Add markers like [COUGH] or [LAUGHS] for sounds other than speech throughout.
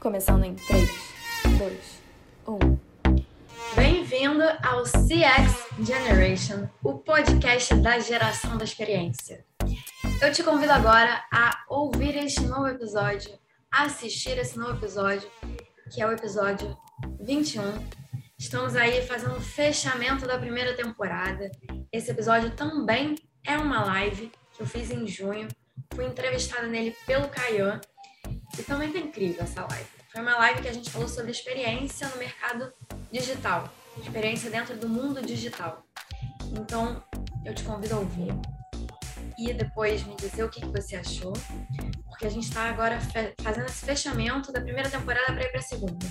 Começando em 3, 2, 1. Bem-vindo ao CX Generation, o podcast da geração da experiência. Eu te convido agora a ouvir este novo episódio, assistir esse novo episódio, que é o episódio 21. Estamos aí fazendo o fechamento da primeira temporada. Esse episódio também é uma live que eu fiz em junho. Fui entrevistada nele pelo Caian. E também tá incrível essa live. Foi uma live que a gente falou sobre experiência no mercado digital. Experiência dentro do mundo digital. Então, eu te convido a ouvir. E depois me dizer o que, que você achou. Porque a gente está agora fazendo esse fechamento da primeira temporada para ir para a segunda.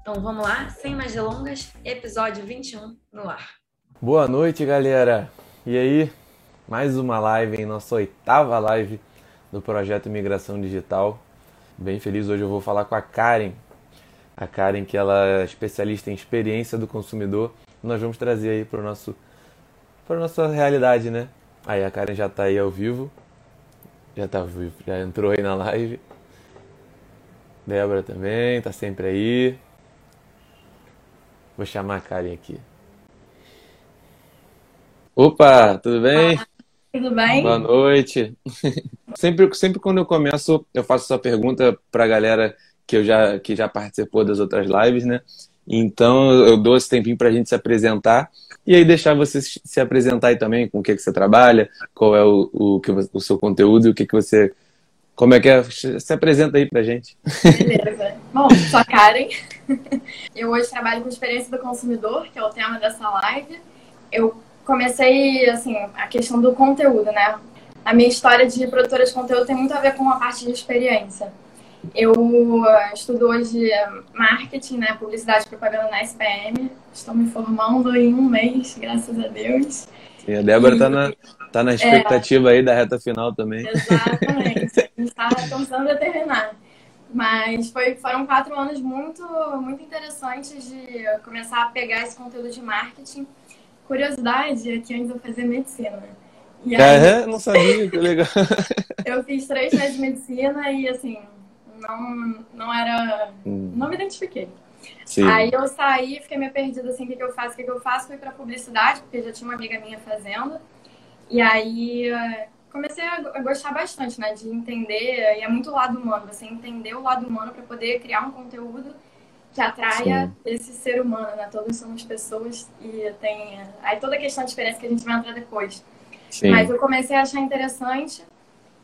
Então vamos lá, sem mais delongas, episódio 21 no ar. Boa noite, galera. E aí, mais uma live em nossa oitava live do projeto Migração Digital. Bem feliz hoje eu vou falar com a Karen. A Karen que ela é especialista em experiência do consumidor. Nós vamos trazer aí para o nosso para nossa realidade, né? Aí a Karen já está aí ao vivo. Já tá vivo, já entrou aí na live. Débora também, tá sempre aí. Vou chamar a Karen aqui. Opa, tudo bem? Tudo bem? Boa noite. [LAUGHS] sempre, sempre quando eu começo, eu faço essa pergunta para a galera que, eu já, que já participou das outras lives, né? Então eu dou esse tempinho para a gente se apresentar e aí deixar você se apresentar aí também com o que, que você trabalha, qual é o, o, que, o seu conteúdo e o que, que você. Como é que é? Se apresenta aí pra gente. Beleza. Bom, sou a Karen. [LAUGHS] Eu hoje trabalho com experiência do consumidor, que é o tema dessa live. Eu comecei, assim, a questão do conteúdo, né? A minha história de produtora de conteúdo tem muito a ver com a parte de experiência. Eu uh, estudo hoje marketing, né, publicidade e propaganda na SPM. Estou me formando em um mês, graças a Deus. E a Débora está na, tá na expectativa é, aí da reta final também. Exatamente. [LAUGHS] A gente está começando a terminar. Mas foi, foram quatro anos muito, muito interessantes de começar a pegar esse conteúdo de marketing curiosidade é que antes eu fazia medicina. E aí, é, não sabia, que legal. [LAUGHS] eu fiz três meses de medicina e assim, não, não era. Hum. Não me identifiquei. Sim. Aí eu saí, fiquei meio perdida assim, o que, que eu faço, o que, que eu faço, fui pra publicidade, porque já tinha uma amiga minha fazendo. E aí comecei a gostar bastante, né, de entender, e é muito o lado humano, você entender o lado humano para poder criar um conteúdo que atraia Sim. esse ser humano, né? Todos somos pessoas e tem aí toda a questão de experiência que a gente vai entrar depois. Sim. Mas eu comecei a achar interessante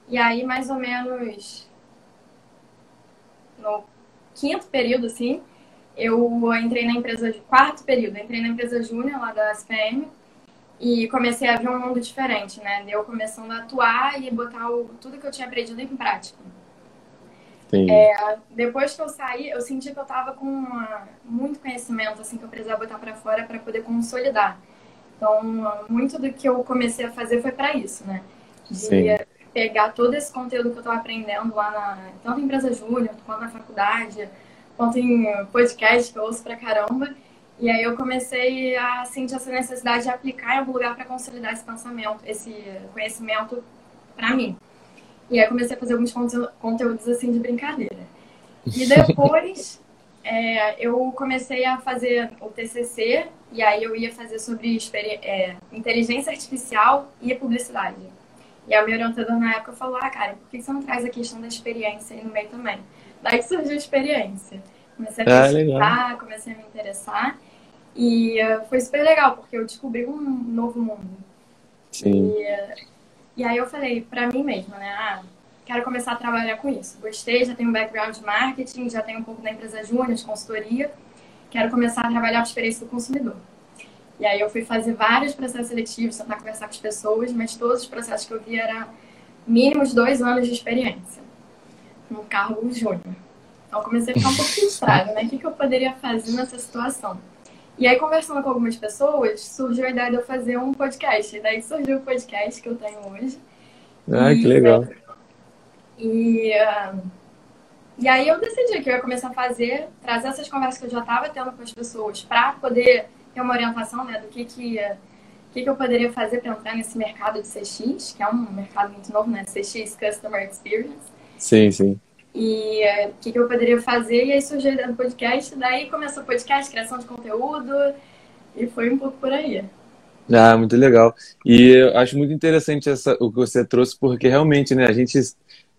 e aí mais ou menos no quinto período, assim, eu entrei na empresa de quarto período, entrei na empresa júnior lá da SPM e comecei a ver um mundo diferente, né? Eu começando a atuar e botar o, tudo que eu tinha aprendido em prática. É, depois que eu saí, eu senti que eu tava com uma, muito conhecimento, assim, que eu precisava botar para fora para poder consolidar. Então, muito do que eu comecei a fazer foi para isso, né? De Sim. pegar todo esse conteúdo que eu tava aprendendo lá na, tanto em empresa júnior, quanto na faculdade, quanto em podcast que eu ouço pra caramba. E aí eu comecei a sentir essa necessidade de aplicar em algum lugar para consolidar esse pensamento, esse conhecimento para mim. E aí comecei a fazer alguns conteúdos assim de brincadeira. E depois [LAUGHS] é, eu comecei a fazer o TCC e aí eu ia fazer sobre é, inteligência artificial e publicidade. E a minha orientadora na época falou, ah, cara, por que você não traz a questão da experiência aí no meio também? Daí surgiu a experiência. Comecei a ah, pesquisar, ah, comecei a me interessar. E uh, foi super legal, porque eu descobri um novo mundo. Sim. E, uh, e aí eu falei para mim mesma, né? Ah, quero começar a trabalhar com isso. Gostei, já tenho um background de marketing, já tenho um pouco da empresa júnior, de consultoria. Quero começar a trabalhar a experiência do consumidor. E aí eu fui fazer vários processos seletivos, tentar conversar com as pessoas, mas todos os processos que eu vi era mínimo de dois anos de experiência no cargo júnior. Então comecei a ficar um pouco [LAUGHS] frustrada, né? O que, que eu poderia fazer nessa situação? E aí, conversando com algumas pessoas, surgiu a ideia de eu fazer um podcast. E daí surgiu o podcast que eu tenho hoje. Ah, e, que legal. E, uh, e aí eu decidi que eu ia começar a fazer, trazer essas conversas que eu já estava tendo com as pessoas para poder ter uma orientação né, do que, que, que, que eu poderia fazer para entrar nesse mercado de CX, que é um mercado muito novo, né? CX, Customer Experience. Sim, sim. E é, o que, que eu poderia fazer? E aí surgiu a ideia do podcast. Daí começou o podcast, criação de conteúdo. E foi um pouco por aí. Ah, muito legal. E eu acho muito interessante essa, o que você trouxe, porque realmente, né, a gente,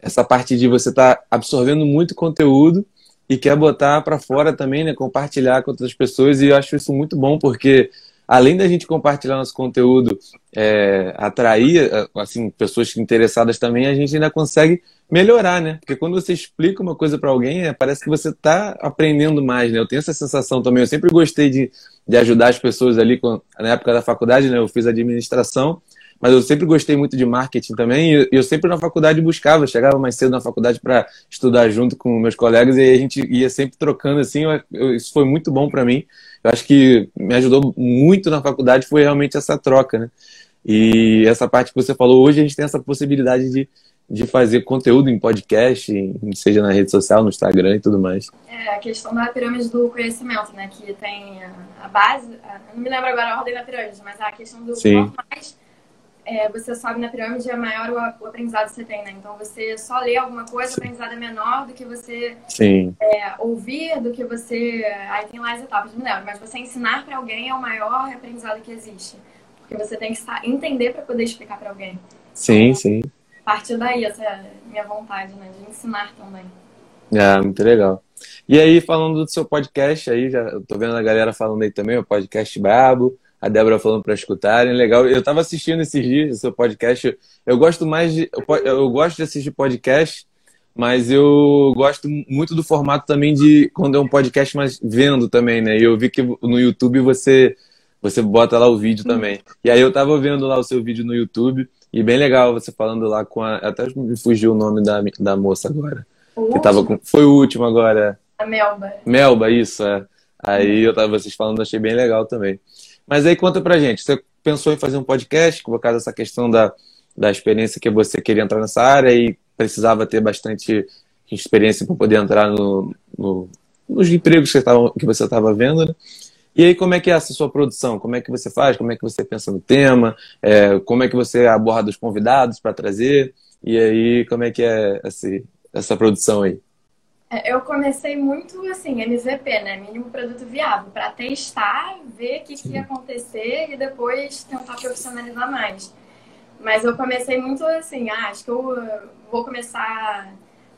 essa parte de você estar tá absorvendo muito conteúdo e quer botar para fora também, né, compartilhar com outras pessoas, e eu acho isso muito bom, porque além da gente compartilhar nosso conteúdo, é, atrair assim pessoas interessadas também, a gente ainda consegue melhorar, né? Porque quando você explica uma coisa para alguém, é, parece que você está aprendendo mais, né? Eu tenho essa sensação também. Eu sempre gostei de, de ajudar as pessoas ali com, na época da faculdade, né? Eu fiz administração, mas eu sempre gostei muito de marketing também. E eu sempre na faculdade buscava, chegava mais cedo na faculdade para estudar junto com meus colegas e a gente ia sempre trocando assim. Eu, eu, isso foi muito bom para mim eu acho que me ajudou muito na faculdade foi realmente essa troca, né? E essa parte que você falou, hoje a gente tem essa possibilidade de, de fazer conteúdo em podcast, seja na rede social, no Instagram e tudo mais. É, a questão da pirâmide do conhecimento, né? Que tem a base, não me lembro agora a ordem da pirâmide, mas a questão do Sim. mais é, você sobe na pirâmide, é maior o, o, aprendizado que você tem, né? Então, você só lê alguma coisa, o aprendizado é menor do que você é, ouvir, do que você... Aí tem lá as etapas, não lembro. Mas você ensinar para alguém é o maior aprendizado que existe. Porque você tem que entender para poder explicar para alguém. Sim, então, sim. Partiu daí essa é minha vontade, né? De ensinar também. É, muito legal. E aí, falando do seu podcast, aí já tô vendo a galera falando aí também, o podcast Brabo a Débora falando para escutarem. Legal. Eu estava assistindo esses dias o seu podcast. Eu gosto mais de. Eu gosto de assistir podcast, mas eu gosto muito do formato também de quando é um podcast, mas vendo também, né? E eu vi que no YouTube você. Você bota lá o vídeo também. E aí eu tava vendo lá o seu vídeo no YouTube e bem legal você falando lá com a. Até me fugiu o nome da, da moça agora. O que tava com... Foi o último agora. A Melba. Melba, isso, é. Aí eu tava vocês falando, achei bem legal também. Mas aí conta pra gente, você pensou em fazer um podcast por causa dessa questão da, da experiência que você queria entrar nessa área e precisava ter bastante experiência para poder entrar no, no, nos empregos que, tava, que você estava vendo, né? E aí, como é que é essa sua produção? Como é que você faz? Como é que você pensa no tema? É, como é que você aborda os convidados para trazer? E aí, como é que é esse, essa produção aí? É, eu comecei muito assim, MVP, né? Mínimo produto viável, para testar, ver o que, que ia acontecer e depois tentar profissionalizar mais. Mas eu comecei muito assim, ah, acho que eu vou começar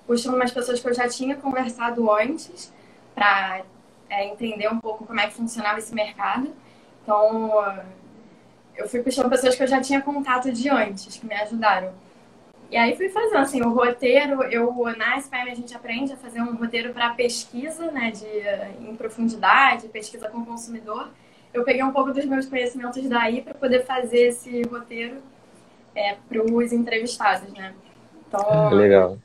puxando umas pessoas que eu já tinha conversado antes para é, entender um pouco como é que funcionava esse mercado. Então, eu fui puxando pessoas que eu já tinha contato de antes, que me ajudaram. E aí fui fazendo assim, o roteiro, eu na SPM a gente aprende a fazer um roteiro para pesquisa, né, de em profundidade, pesquisa com o consumidor. Eu peguei um pouco dos meus conhecimentos daí para poder fazer esse roteiro é, para os entrevistados, né? Então, ah, legal.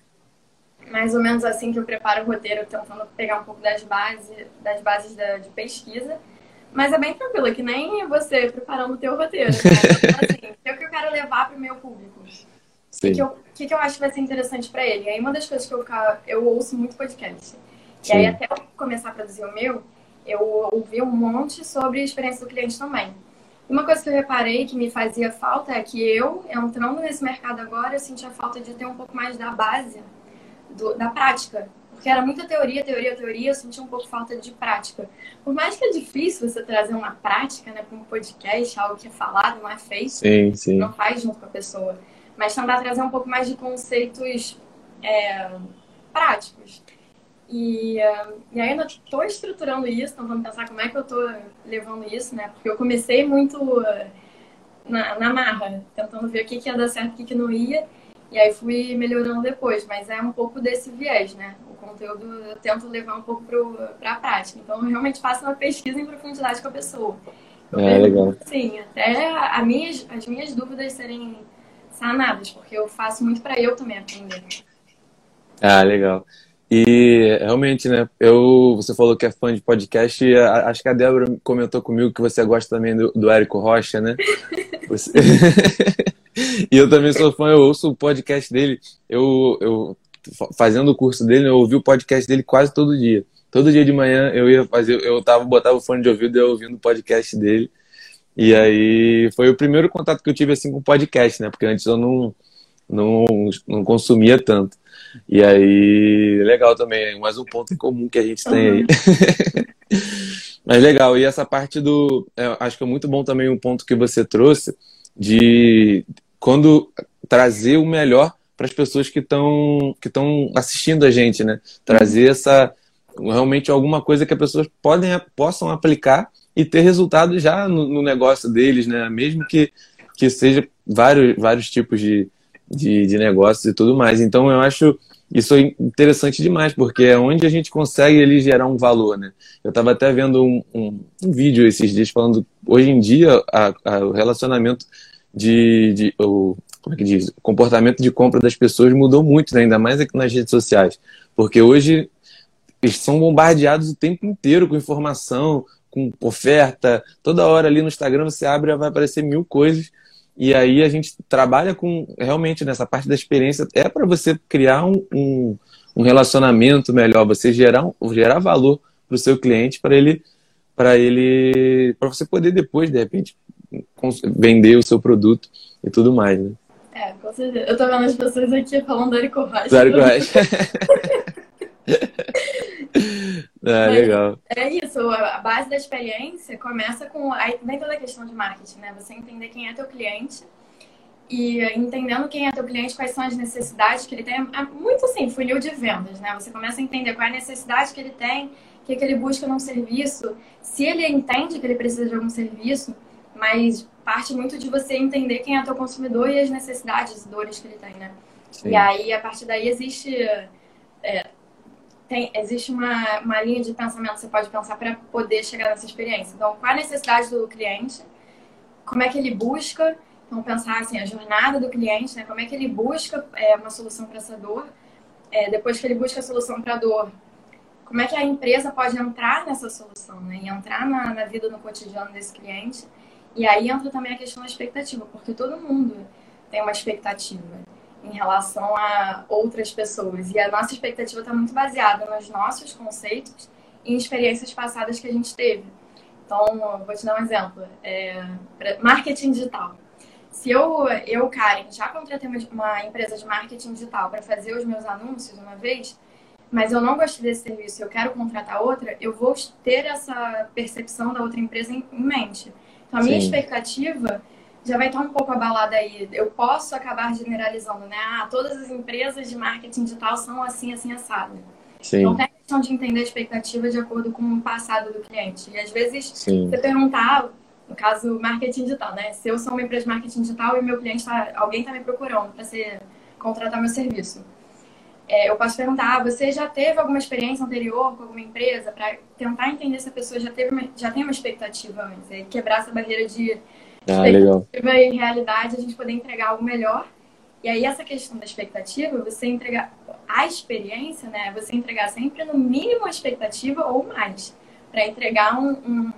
Mais ou menos assim que eu preparo o roteiro, tentando pegar um pouco das bases, das bases da, de pesquisa. Mas é bem tranquilo, que nem você preparando o teu roteiro. Né? [LAUGHS] Então, assim, é o que eu quero levar para o meu público. O que, eu, que, que eu acho que vai ser interessante para ele? Aí uma das coisas que eu, eu ouço muito podcast. Sim. E aí até eu começar a produzir o meu, eu ouvi um monte sobre a experiência do cliente também. Uma coisa que eu reparei que me fazia falta é que eu, entrando nesse mercado agora, eu sentia falta de ter um pouco mais da base, do, da prática. Porque era muita teoria, teoria, teoria, eu sentia um pouco falta de prática. Por mais que é difícil você trazer uma prática, né, para um podcast, algo que é falado, não é feito, sim, sim. não faz junto com a pessoa mas tentar trazer um pouco mais de conceitos é, práticos. E, uh, e ainda estou estruturando isso, tentando pensar como é que eu estou levando isso, né? Porque eu comecei muito uh, na, na marra, tentando ver o que, que ia dar certo o que, que não ia. E aí fui melhorando depois, mas é um pouco desse viés, né? O conteúdo eu tento levar um pouco para a prática. Então eu realmente faço uma pesquisa em profundidade com a pessoa. Eu é, legal. Sim, até a minhas, as minhas dúvidas serem sanadas, porque eu faço muito para eu também aprender. Ah, legal. E realmente, né? Eu, você falou que é fã de podcast, e acho que a Débora comentou comigo que você gosta também do, do Érico Rocha, né? [LAUGHS] Você... [LAUGHS] e eu também sou fã, eu ouço o podcast dele. Eu, eu fazendo o curso dele, eu ouvi o podcast dele quase todo dia. Todo dia de manhã eu ia fazer, eu tava, botava o fone de ouvido e eu ouvindo o podcast dele. E aí foi o primeiro contato que eu tive assim com podcast, né? Porque antes eu não não, não consumia tanto. E aí, legal também, mais um ponto em comum que a gente tem aí. [LAUGHS] Mas legal, e essa parte do. É, acho que é muito bom também um ponto que você trouxe de quando trazer o melhor para as pessoas que estão que estão assistindo a gente, né? Trazer essa realmente alguma coisa que as pessoas podem possam aplicar e ter resultado já no, no negócio deles, né? Mesmo que que seja vários vários tipos de, de, de negócios e tudo mais. Então eu acho isso interessante demais, porque é onde a gente consegue ali gerar um valor, né? Eu estava até vendo um, um, um, vídeo esses dias falando, hoje em dia, a, a, o relacionamento de, de o, como é que diz? O comportamento de compra das pessoas mudou muito, né? ainda mais aqui nas redes sociais, porque hoje eles são bombardeados o tempo inteiro com informação, com oferta, toda hora ali no Instagram você abre e vai aparecer mil coisas e aí a gente trabalha com realmente nessa parte da experiência é para você criar um, um, um, relacionamento melhor, você gerar, gerar valor para o seu cliente para ele para ele para você poder depois de repente vender o seu produto e tudo mais, né? É, com certeza. Eu tô vendo as pessoas aqui falando do Érico Rocha. Do [LAUGHS] É, legal. É isso, a base da experiência começa com. Aí vem toda a questão de marketing, né? Você entender quem é teu cliente e entendendo quem é teu cliente, quais são as necessidades que ele tem. É muito assim, funil de vendas, né? Você começa a entender qual é a necessidade que ele tem, o que, é que ele busca num serviço, se ele entende que ele precisa de algum serviço, mas parte muito de você entender quem é teu consumidor e as necessidades e dores que ele tem, né? Sim. E aí, a partir daí, existe. É, tem, existe uma, uma linha de pensamento que você pode pensar para poder chegar nessa experiência. Então, qual a necessidade do cliente? Como é que ele busca? Então, pensar assim, a jornada do cliente, né? Como é que ele busca é, uma solução para essa dor? É, depois que ele busca a solução para a dor, como é que a empresa pode entrar nessa solução, né? E entrar na, na vida, no cotidiano desse cliente. E aí entra também a questão da expectativa, porque todo mundo tem uma expectativa em relação a outras pessoas. E a nossa expectativa está muito baseada nos nossos conceitos e em experiências passadas que a gente teve. Então, vou te dar um exemplo. É, marketing digital. Se eu, eu, Karen, já contratei uma empresa de marketing digital para fazer os meus anúncios uma vez, mas eu não gostei desse serviço e eu quero contratar outra, eu vou ter essa percepção da outra empresa em mente. Então, a minha Sim. expectativa já vai estar um pouco abalada aí. Eu posso acabar generalizando, né? Ah, todas as empresas de marketing digital são assim, assim, assado. Sim. Então, tem a questão de entender a expectativa de acordo com o passado do cliente. E às vezes, Sim. você perguntar, no caso, marketing digital, né? Se eu sou uma empresa de marketing digital e meu cliente está, alguém está me procurando para ser contratar meu serviço. É, eu posso perguntar, ah, você já teve alguma experiência anterior com alguma empresa para tentar entender se a pessoa já teve uma, já tem uma expectativa antes, e quebrar essa barreira de ah, legal. em realidade a gente poder entregar algo melhor. E aí essa questão da expectativa, você entregar a experiência, né? Você entregar sempre no mínimo a expectativa ou mais, para entregar um, um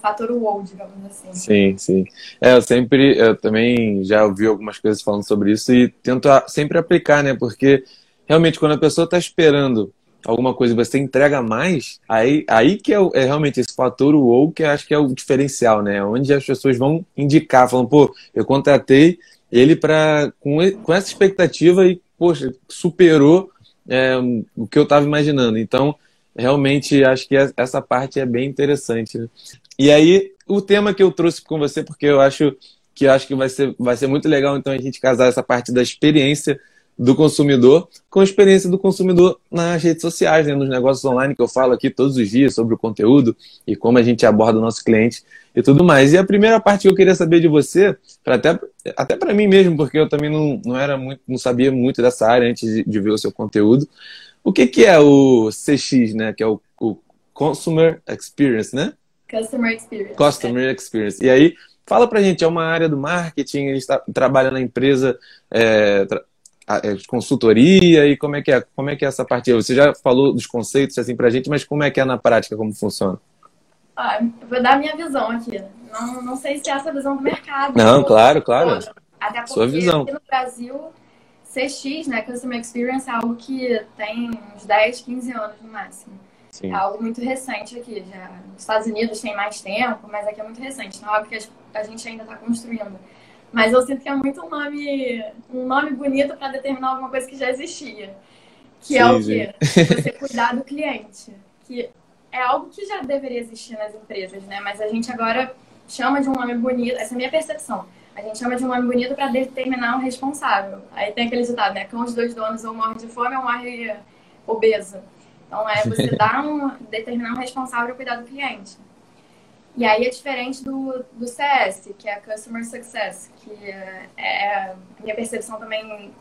fator wow, digamos assim. Sim, sim. É, eu sempre, eu também já ouvi algumas coisas falando sobre isso e tento sempre aplicar, né? Porque realmente quando a pessoa está esperando alguma coisa você entrega mais, aí, aí que é, é realmente esse fator ou que eu acho que é o diferencial, né? Onde as pessoas vão indicar, falando, pô, eu contratei ele para com, com essa expectativa e, poxa, superou é, o que eu estava imaginando. Então, realmente, acho que essa parte é bem interessante. Né? E aí, o tema que eu trouxe com você, porque eu acho que acho que vai ser, vai ser muito legal, então, a gente casar essa parte da experiência do consumidor com a experiência do consumidor nas redes sociais, né, nos negócios online que eu falo aqui todos os dias sobre o conteúdo e como a gente aborda o nosso cliente e tudo mais. E a primeira parte que eu queria saber de você, até, até para mim mesmo, porque eu também não, não era muito, não sabia muito dessa área antes de, de ver o seu conteúdo. O que, que é o CX, né? Que é o, o Consumer Experience, né? Customer Experience. Customer. Experience. E aí, fala pra gente, é uma área do marketing, a gente tá, trabalha na empresa, é, tra consultoria e como é que é, como é que é essa parte? Você já falou dos conceitos assim pra gente, mas como é que é na prática, como funciona? Ah, vou dar a minha visão aqui. Não, não sei se é essa visão do mercado. Não, claro, claro. Até porque Sua visão. aqui no Brasil, CX, né, Customer Experience, é algo que tem uns 10, 15 anos no máximo. Sim. É algo muito recente aqui. Já, nos Estados Unidos tem mais tempo, mas aqui é muito recente. Então é algo que a gente ainda está construindo. Mas eu sinto que é muito um nome, um nome bonito para determinar alguma coisa que já existia. Que sim, é o quê? Você cuidar do cliente. Que é algo que já deveria existir nas empresas, né? Mas a gente agora chama de um nome bonito, essa é a minha percepção. A gente chama de um nome bonito para determinar um responsável. Aí tem aquele ditado, né? Cão os dois donos ou morre de fome ou morre obeso. Então é você [LAUGHS] dar um, determinar um responsável para cuidar do cliente. E aí é diferente do, do CS, que é Customer Success, que é, é a minha percepção também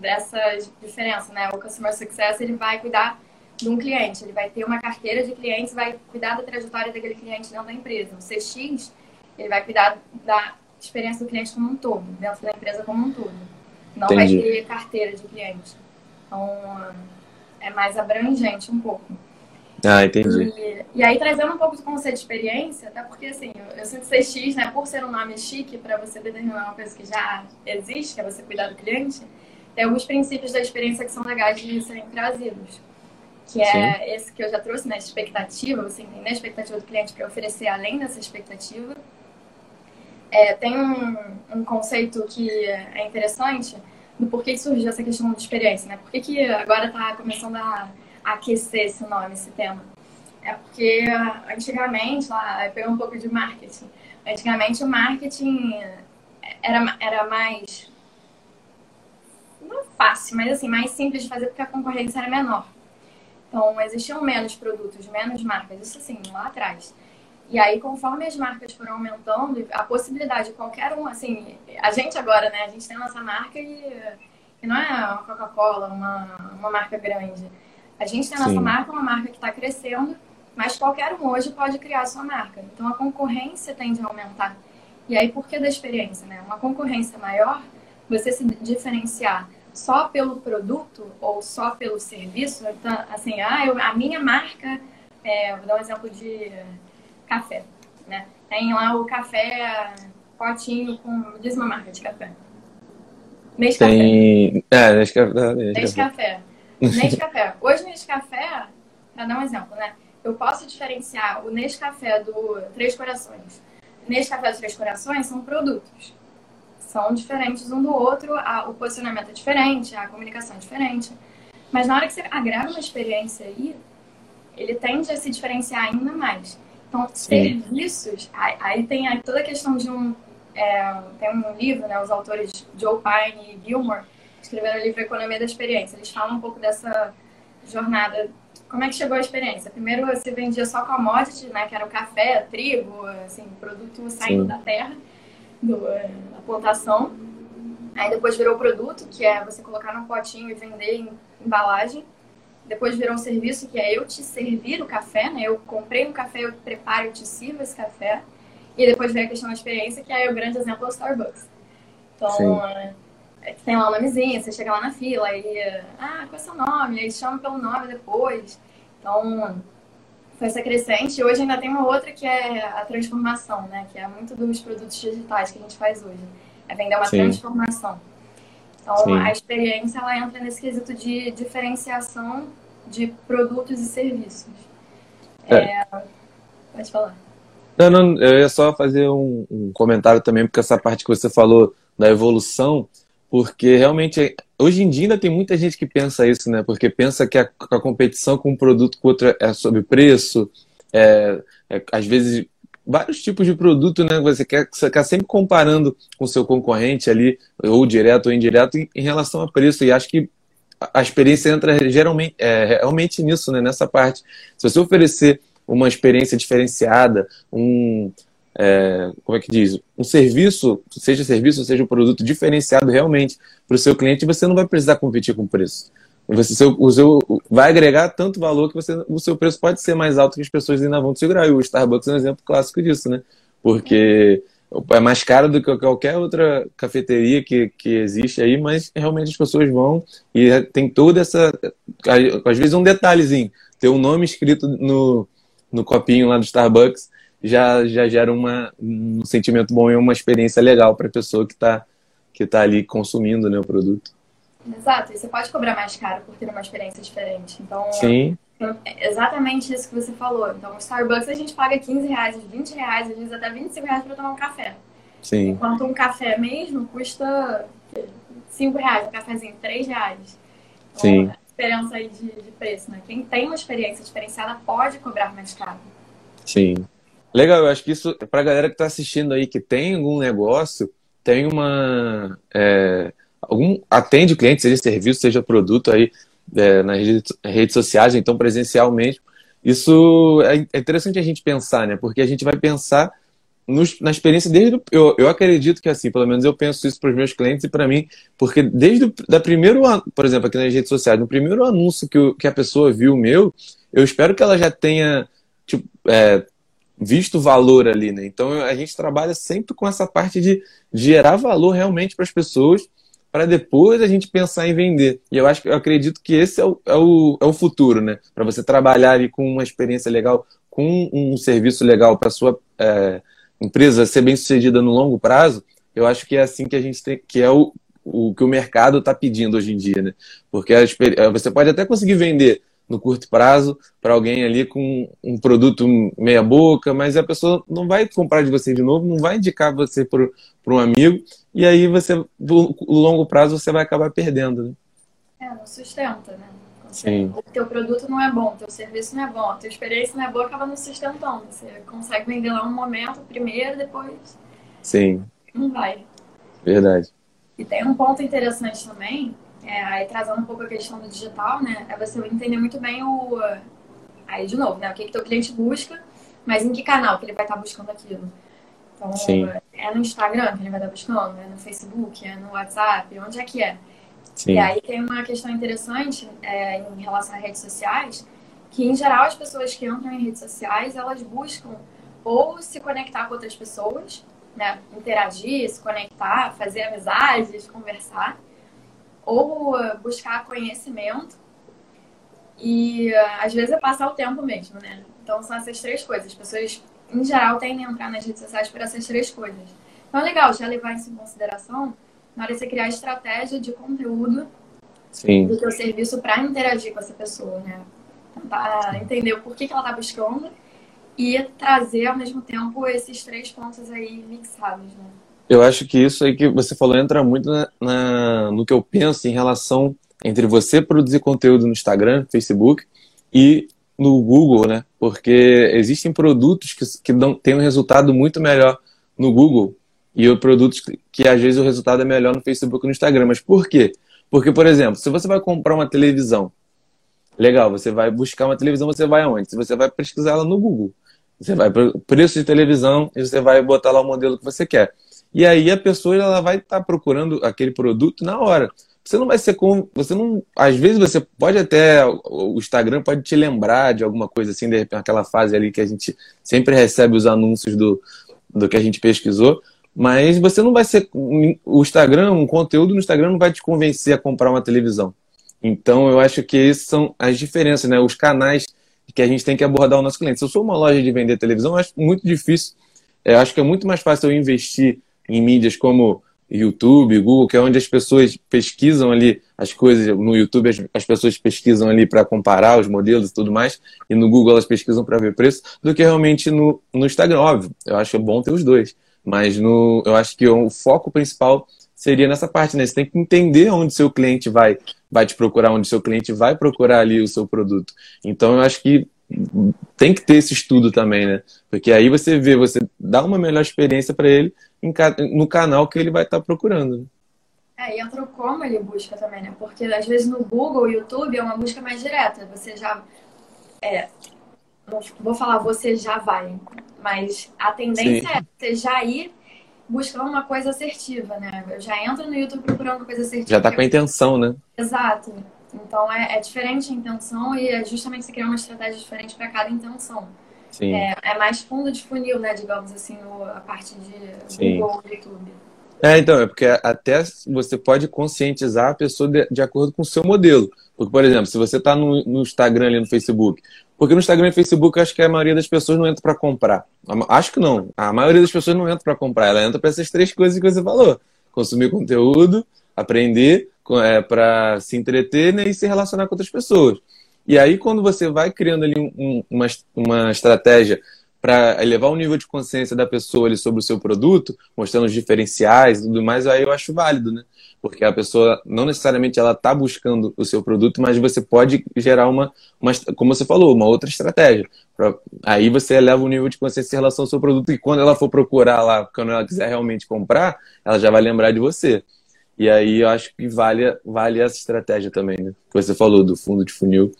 dessa diferença, né? O Customer Success, ele vai cuidar de um cliente, ele vai ter uma carteira de clientes, vai cuidar da trajetória daquele cliente dentro da empresa. O CX, ele vai cuidar da experiência do cliente como um todo, dentro da empresa como um todo. Não Entendi. vai ter carteira de cliente. Então, é mais abrangente um pouco. Ah, entendi. E, e, aí, trazendo um pouco do conceito de experiência, até porque, assim, eu, eu sinto CX, né, por ser um nome chique, para você determinar uma coisa que já existe, que é você cuidar do cliente, tem alguns princípios da experiência que são legais de serem trazidos. Que é Sim. esse que eu já trouxe, né, expectativa, você entender a expectativa do cliente para oferecer além dessa expectativa. É, tem um, um conceito que é interessante do porquê surgiu essa questão de experiência, né? Por que, que agora está começando a aquecer esse nome, esse tema. É porque antigamente, lá, pegou um pouco de marketing. Antigamente o marketing era, era mais. Não fácil, mas assim, mais simples de fazer porque a concorrência era menor. Então existiam menos produtos, menos marcas, isso assim, lá atrás. E aí, conforme as marcas foram aumentando, a possibilidade de qualquer um, assim, a gente agora, né, a gente tem a nossa marca e, e não é uma Coca-Cola, uma, uma marca grande. A gente tem a nossa Sim. marca, uma marca que está crescendo, mas qualquer um hoje pode criar a sua marca. Então a concorrência tende a aumentar. E aí, por que da experiência? Né? Uma concorrência maior, você se diferenciar só pelo produto ou só pelo serviço, então, assim, ah, eu, a minha marca, é, vou dar um exemplo de café, né? Tem lá o café potinho com, diz uma marca de café. Nescafé. Tem, é, Nescafé. Nescafé. Nescafé. Hoje, Nescafé, para dar um exemplo, né? Eu posso diferenciar o Nescafé do Três Corações. Nescafé do Três Corações são produtos. São diferentes um do outro, a, o posicionamento é diferente, a comunicação é diferente. Mas na hora que você agrega uma experiência aí, ele tende a se diferenciar ainda mais. Então, Sim. serviços, aí, tem toda a questão de um. É, tem um livro, né? Os autores Joe Pine e Gilmore escreveram o livro Economia da Experiência. Eles falam um pouco dessa jornada. Como é que chegou a experiência? Primeiro se vendia só commodity, né, que era o café, trigo, assim, produto saindo Sim. da terra, do, da plantação. Aí depois virou produto, que é você colocar num potinho e vender em embalagem. Depois virou um serviço, que é eu te servir o café, né? Eu comprei um café, eu preparo, eu te sirvo esse café. E depois veio a questão da experiência, que é o grande exemplo do Starbucks. Então, Sim é tem lá o nomezinho, você chega lá na fila e, ah, qual é o seu nome? Aí chama pelo nome depois. Então, foi essa crescente. E hoje ainda tem uma outra que é a transformação, né? Que é muito dos produtos digitais que a gente faz hoje. É vender uma Sim. transformação. Então, Sim. a experiência, ela entra nesse quesito de diferenciação de produtos e serviços. É. É... Pode falar. Não, não, eu ia só fazer um, um comentário também, porque essa parte que você falou da evolução, porque realmente hoje em dia ainda tem muita gente que pensa isso, né? Porque pensa que a, a competição com um produto com outro é sobre preço, é, é, às vezes vários tipos de produto, né? Você quer, você quer sempre comparando com seu concorrente ali, ou direto ou indireto, em, em relação a preço. E acho que a experiência entra geralmente, é, realmente nisso, né? Nessa parte. Se você oferecer uma experiência diferenciada, um, é, como é que diz, um serviço, seja serviço, seja um produto diferenciado realmente para o seu cliente, você não vai precisar competir com preço. Você o seu, vai agregar tanto valor que você, o seu preço pode ser mais alto que as pessoas ainda vão te segurar. E o Starbucks é um exemplo clássico disso, né? Porque é mais caro do que qualquer outra cafeteria que, que existe aí, mas realmente as pessoas vão e tem toda essa. Às vezes um detalhezinho, ter um nome escrito no, no copinho lá do Starbucks já, já gera uma, um sentimento bom e uma experiência legal para a pessoa que está que tá ali consumindo né, o produto. Exato, e você pode cobrar mais caro por ter uma experiência diferente. Então, Sim. É exatamente isso que você falou. Então, o Starbucks a gente paga 15 reais, 20 reais, às vezes até 25 reais para tomar um café. Sim. Enquanto um café mesmo custa 5 reais, um cafezinho, 3 reais. Então, Sim. a diferença aí de, de preço, né? Quem tem uma experiência diferenciada pode cobrar mais caro. Sim. Legal, eu acho que isso, para a galera que está assistindo aí, que tem algum negócio, tem uma. é, algum, atende cliente, seja serviço, seja produto aí é, nas redes, sociais, então presencialmente. Isso é é interessante a gente pensar, né? Porque a gente vai pensar nos- na experiência desde. Eu, eu acredito que assim, pelo menos eu penso isso para os meus clientes e para mim, porque desde o da primeiro, por exemplo, aqui nas redes sociais, no primeiro anúncio que, o- que a pessoa viu meu, eu espero que ela já tenha tipo, é, visto valor ali, né? Então a gente trabalha sempre com essa parte de gerar valor realmente para as pessoas, para depois a gente pensar em vender. E eu acho que eu acredito que esse é o, é o, é o futuro, né? Para você trabalhar ali com uma experiência legal, com um serviço legal para sua é, empresa ser bem sucedida no longo prazo, eu acho que é assim que a gente tem, que é o, o que o mercado está pedindo hoje em dia, né? Porque a experi- você pode até conseguir vender no curto prazo para alguém ali com um produto meia boca, mas a pessoa não vai comprar de você de novo, não vai indicar você para um amigo, e aí você, no longo prazo, você vai acabar perdendo, né? É, não sustenta, né? Sim. O teu produto não é bom, o teu serviço não é bom, a tua experiência não é boa, acaba não sustentando. Você consegue vender lá um momento primeiro, depois Sim, não vai. verdade. E tem um ponto interessante também, é, aí trazendo um pouco a questão do digital, né? É você entender muito bem o. Aí, de novo, né? O que, que teu cliente busca, mas em que canal que ele vai estar buscando aquilo. Então, Sim. é no Instagram que ele vai estar buscando, é no Facebook, é no WhatsApp, onde é que é? Sim, E aí tem uma questão interessante é, em relação a redes sociais, que em geral as pessoas que entram em redes sociais, elas buscam ou se conectar com outras pessoas, né? Interagir, se conectar, fazer amizades, conversar, ou uh, buscar conhecimento e uh, às vezes é passar o tempo mesmo, né? Então são essas três coisas. As pessoas, em geral, tendem a entrar nas redes sociais por essas três coisas. Então é legal já levar isso em consideração na hora de você criar estratégia de conteúdo sim, do teu serviço para interagir com essa pessoa, né? Tentar entender o porquê que ela está buscando e trazer ao mesmo tempo esses três pontos aí mixados, né? Eu acho que isso aí que você falou entra muito na, na- no que eu penso em relação entre você produzir conteúdo no Instagram, Facebook e no Google, né? Porque existem produtos que, que dão, têm um resultado muito melhor no Google e produtos que, que às vezes o resultado é melhor no Facebook e no Instagram. Mas por quê? Porque, por exemplo, se você vai comprar uma televisão, legal, você vai buscar uma televisão, você vai aonde? Você vai pesquisar ela no Google. Você vai para preço de televisão e você vai botar lá o modelo que você quer. E aí a pessoa ela vai estar procurando aquele produto na hora. Você não vai ser com, você não, às vezes você pode até o Instagram pode te lembrar de alguma coisa assim, de repente aquela fase ali que a gente sempre recebe os anúncios do, do que a gente pesquisou, mas você não vai ser o Instagram, um conteúdo no Instagram não vai te convencer a comprar uma televisão. Então eu acho que essas são as diferenças, né? Os canais que a gente tem que abordar o nosso cliente. Se eu sou uma loja de vender televisão, eu acho muito difícil. Eu acho que é muito mais fácil eu investir em mídias como YouTube, Google, que é onde as pessoas pesquisam ali as coisas. No YouTube as, as pessoas pesquisam ali para comparar os modelos e tudo mais, e no Google elas pesquisam para ver preço, do que realmente no, no Instagram. Óbvio, eu acho bom ter os dois, mas no, eu acho que o foco principal seria nessa parte, né? Você tem que entender onde seu cliente vai, vai te procurar, onde seu cliente vai procurar ali o seu produto. Então eu acho que tem que ter esse estudo também, né? Porque aí você vê, você dá uma melhor experiência para ele no canal que ele vai estar procurando. né? É, e entra como ele busca também, né? Porque às vezes no Google, YouTube é uma busca mais direta. Você já. É, vou falar você já vai, mas a tendência Sim. é você já ir buscando uma coisa assertiva, né? Eu já entro no YouTube procurando uma coisa assertiva. Já está com a intenção, né? Exato. Então é, é diferente a intenção e é justamente você criar uma estratégia diferente para cada intenção. Sim. É, é mais fundo de funil, né? Digamos assim, a parte de Sim. Google ou YouTube. É, então, é porque até você pode conscientizar a pessoa de, de acordo com o seu modelo. Porque, por exemplo, se você está no, no Instagram ali no Facebook, porque no Instagram e Facebook eu acho que a maioria das pessoas não entra para comprar. Acho que não. A maioria das pessoas não entra para comprar, ela entra para essas três coisas que você falou: consumir conteúdo, aprender, para se entreter né, e se relacionar com outras pessoas. E aí, quando você vai criando ali um- um- uma, uma estratégia para elevar o nível de consciência da pessoa ali sobre o seu produto, mostrando os diferenciais e tudo mais, aí eu acho válido, né? Porque a pessoa não necessariamente ela está buscando o seu produto, mas você pode gerar uma, uma, como você falou, uma outra estratégia. Pra, aí você eleva o nível de consciência em relação ao seu produto e quando ela for procurar lá, quando ela quiser realmente comprar, ela já vai lembrar de você. E aí eu acho que vale, vale essa estratégia também, né? Que você falou do fundo de funil.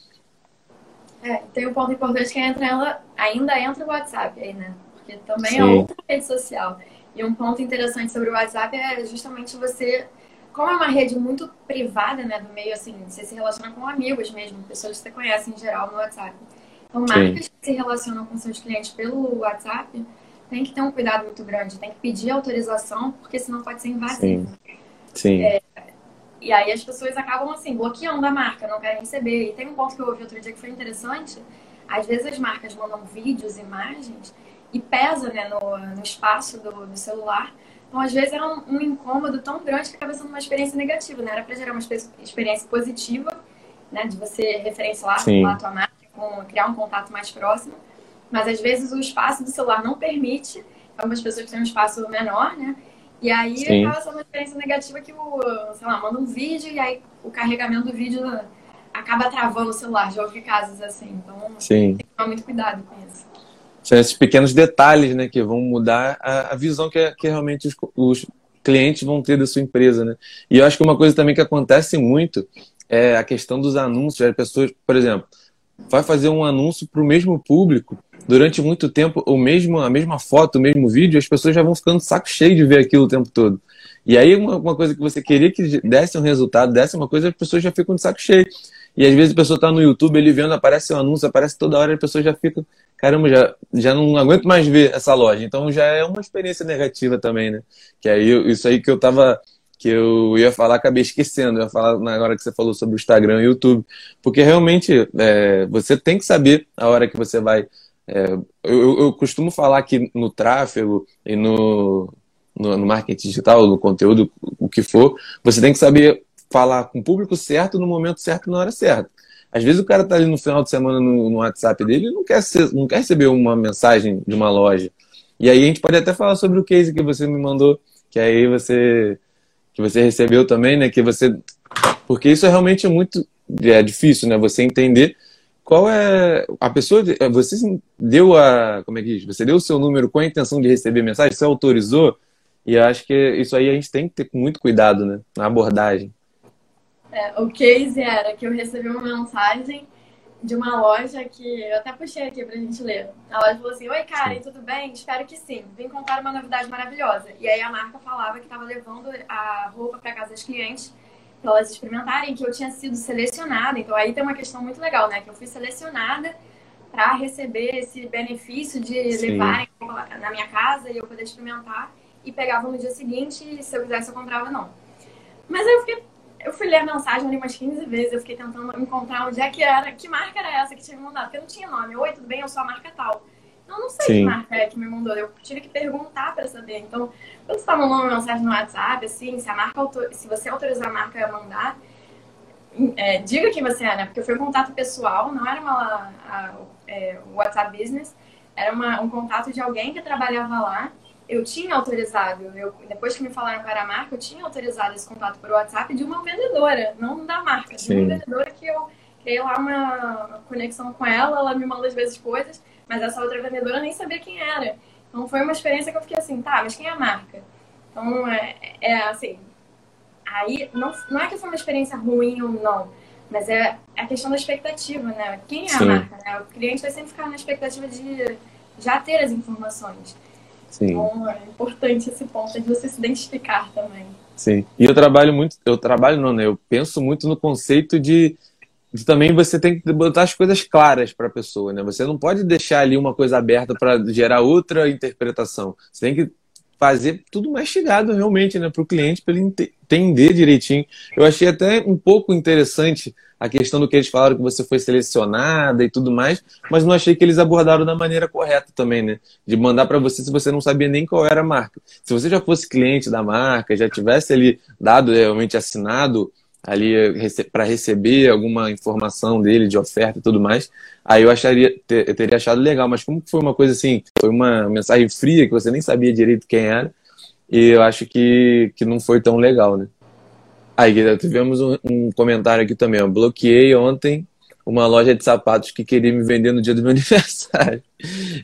É, tem um ponto importante que entra ela, ainda entra o WhatsApp aí, né? Porque também Sim. é outra rede social. E um ponto interessante sobre o WhatsApp é justamente você, como é uma rede muito privada, né, do meio, assim, você se relaciona com amigos mesmo, pessoas que você conhece em geral no WhatsApp. Então, marcas Sim. que se relacionam com seus clientes pelo WhatsApp tem que ter um cuidado muito grande, tem que pedir autorização, porque senão pode ser invasivo. Sim. Sim. É, e aí as pessoas acabam assim, bloqueando a marca, não querem receber. E tem um ponto que eu ouvi outro dia que foi interessante. Às vezes as marcas mandam vídeos, imagens, e pesa né, no, no espaço do, do celular. Então, às vezes, é um, um, incômodo tão grande que acaba sendo uma experiência negativa, né? Era para gerar uma experiência positiva, né? De você referenciar a tua marca, com, criar um contato mais próximo. Mas, às vezes, o espaço do celular não permite. Algumas pessoas têm um espaço menor, né? E aí Sim. acaba sendo uma experiência negativa que o, sei lá, manda um vídeo e aí o carregamento do vídeo acaba travando o celular. Já ouvi casos assim. Então Sim. tem que tomar muito cuidado com isso. São esses pequenos detalhes, né, que vão mudar a, a visão que, que realmente os, os clientes vão ter da sua empresa, né? E eu acho que uma coisa também que acontece muito é a questão dos anúncios. As pessoas, por exemplo, vai fazer um anúncio para o mesmo público durante muito tempo, o mesmo, a mesma foto, o mesmo vídeo, as pessoas já vão ficando saco cheio de ver aquilo o tempo todo. E aí, uma, uma coisa que você queria que desse um resultado, desse uma coisa, as pessoas já ficam de saco cheio. E às vezes a pessoa está no YouTube, ele vendo, aparece um anúncio, aparece toda hora, a pessoa já fica, caramba, já, já não aguento mais ver essa loja. Então já é uma experiência negativa também, né? Que aí, isso aí que eu tava que eu ia falar, acabei esquecendo. Eu ia falar na hora que você falou sobre o Instagram e o YouTube. Porque realmente é, você tem que saber a hora que você vai é, eu, eu, costumo falar que no tráfego e no, no, no, marketing digital, no conteúdo, o que for, você tem que saber falar com o público certo, no momento certo, na hora certa. Às vezes o cara está ali no final de semana no, no WhatsApp dele e não quer, ser, não quer receber uma mensagem de uma loja. E aí a gente pode até falar sobre o case que você me mandou, que aí você que você recebeu também, né? Que você porque isso é realmente muito é difícil, né? Você entender qual é a pessoa? Você deu a. Como é que diz? Você deu o seu número com a intenção de receber mensagem? Você autorizou? E acho que isso aí a gente tem que ter muito cuidado, né? Na abordagem. É, o case era que eu recebi uma mensagem de uma loja que eu até puxei aqui pra gente ler. A loja falou assim: Oi, Karen, tudo bem? Espero que sim. Vim contar uma novidade maravilhosa. E aí a marca falava que estava levando a roupa para casa dos clientes para elas experimentarem que eu tinha sido selecionada. Então aí tem uma questão muito legal, né? Que eu fui selecionada para receber esse benefício de Sim. levarem na minha casa e eu poder experimentar e pegava no dia seguinte e se eu quisesse eu comprava não. Mas aí eu fiquei eu fui ler a mensagem ali umas 15 vezes, eu fiquei tentando encontrar onde é que era, que marca era essa que tinha me mandado, porque não tinha nome. Oi, tudo bem? Eu sou a marca tal. Eu não sei Sim. que marca é que me mandou, eu tive que perguntar para saber. Então, quando você está mandando uma mensagem no WhatsApp, assim, se a marca se você autorizar a marca a mandar, é, diga quem você é, né? Porque foi um contato pessoal, não era uma a, é, WhatsApp Business, era uma, um contato de alguém que trabalhava lá. Eu tinha autorizado, eu, depois que me falaram para a marca, eu tinha autorizado esse contato por WhatsApp de uma vendedora, não da marca, Sim. de uma vendedora que eu criei lá uma conexão com ela, ela me manda às vezes coisas mas essa outra vendedora nem sabia quem era. Então foi uma experiência que eu fiquei assim, tá, mas quem é a marca? Então é, é assim, aí não, não é que foi uma experiência ruim ou não, mas é, é a questão da expectativa, né? Quem é Sim. a marca? Né? O cliente vai sempre ficar na expectativa de já ter as informações. Sim. Então é importante esse ponto de você se identificar também. Sim. E eu trabalho muito, eu trabalho não, né? Eu penso muito no conceito de também você tem que botar as coisas claras para a pessoa, né? Você não pode deixar ali uma coisa aberta para gerar outra interpretação. Você tem que fazer tudo mastigado realmente, né, para o cliente, para ele entender direitinho. Eu achei até um pouco interessante a questão do que eles falaram que você foi selecionada e tudo mais, mas não achei que eles abordaram da maneira correta também, né? De mandar para você se você não sabia nem qual era a marca. Se você já fosse cliente da marca, já tivesse ali dado realmente assinado ali para receber alguma informação dele de oferta e tudo mais, aí eu acharia, ter, eu teria achado legal. Mas como foi uma coisa assim, foi uma mensagem fria que você nem sabia direito quem era, e eu acho que, que não foi tão legal, né? Aí tivemos um, um comentário aqui também, eu bloqueei ontem uma loja de sapatos que queria me vender no dia do meu [LAUGHS] aniversário.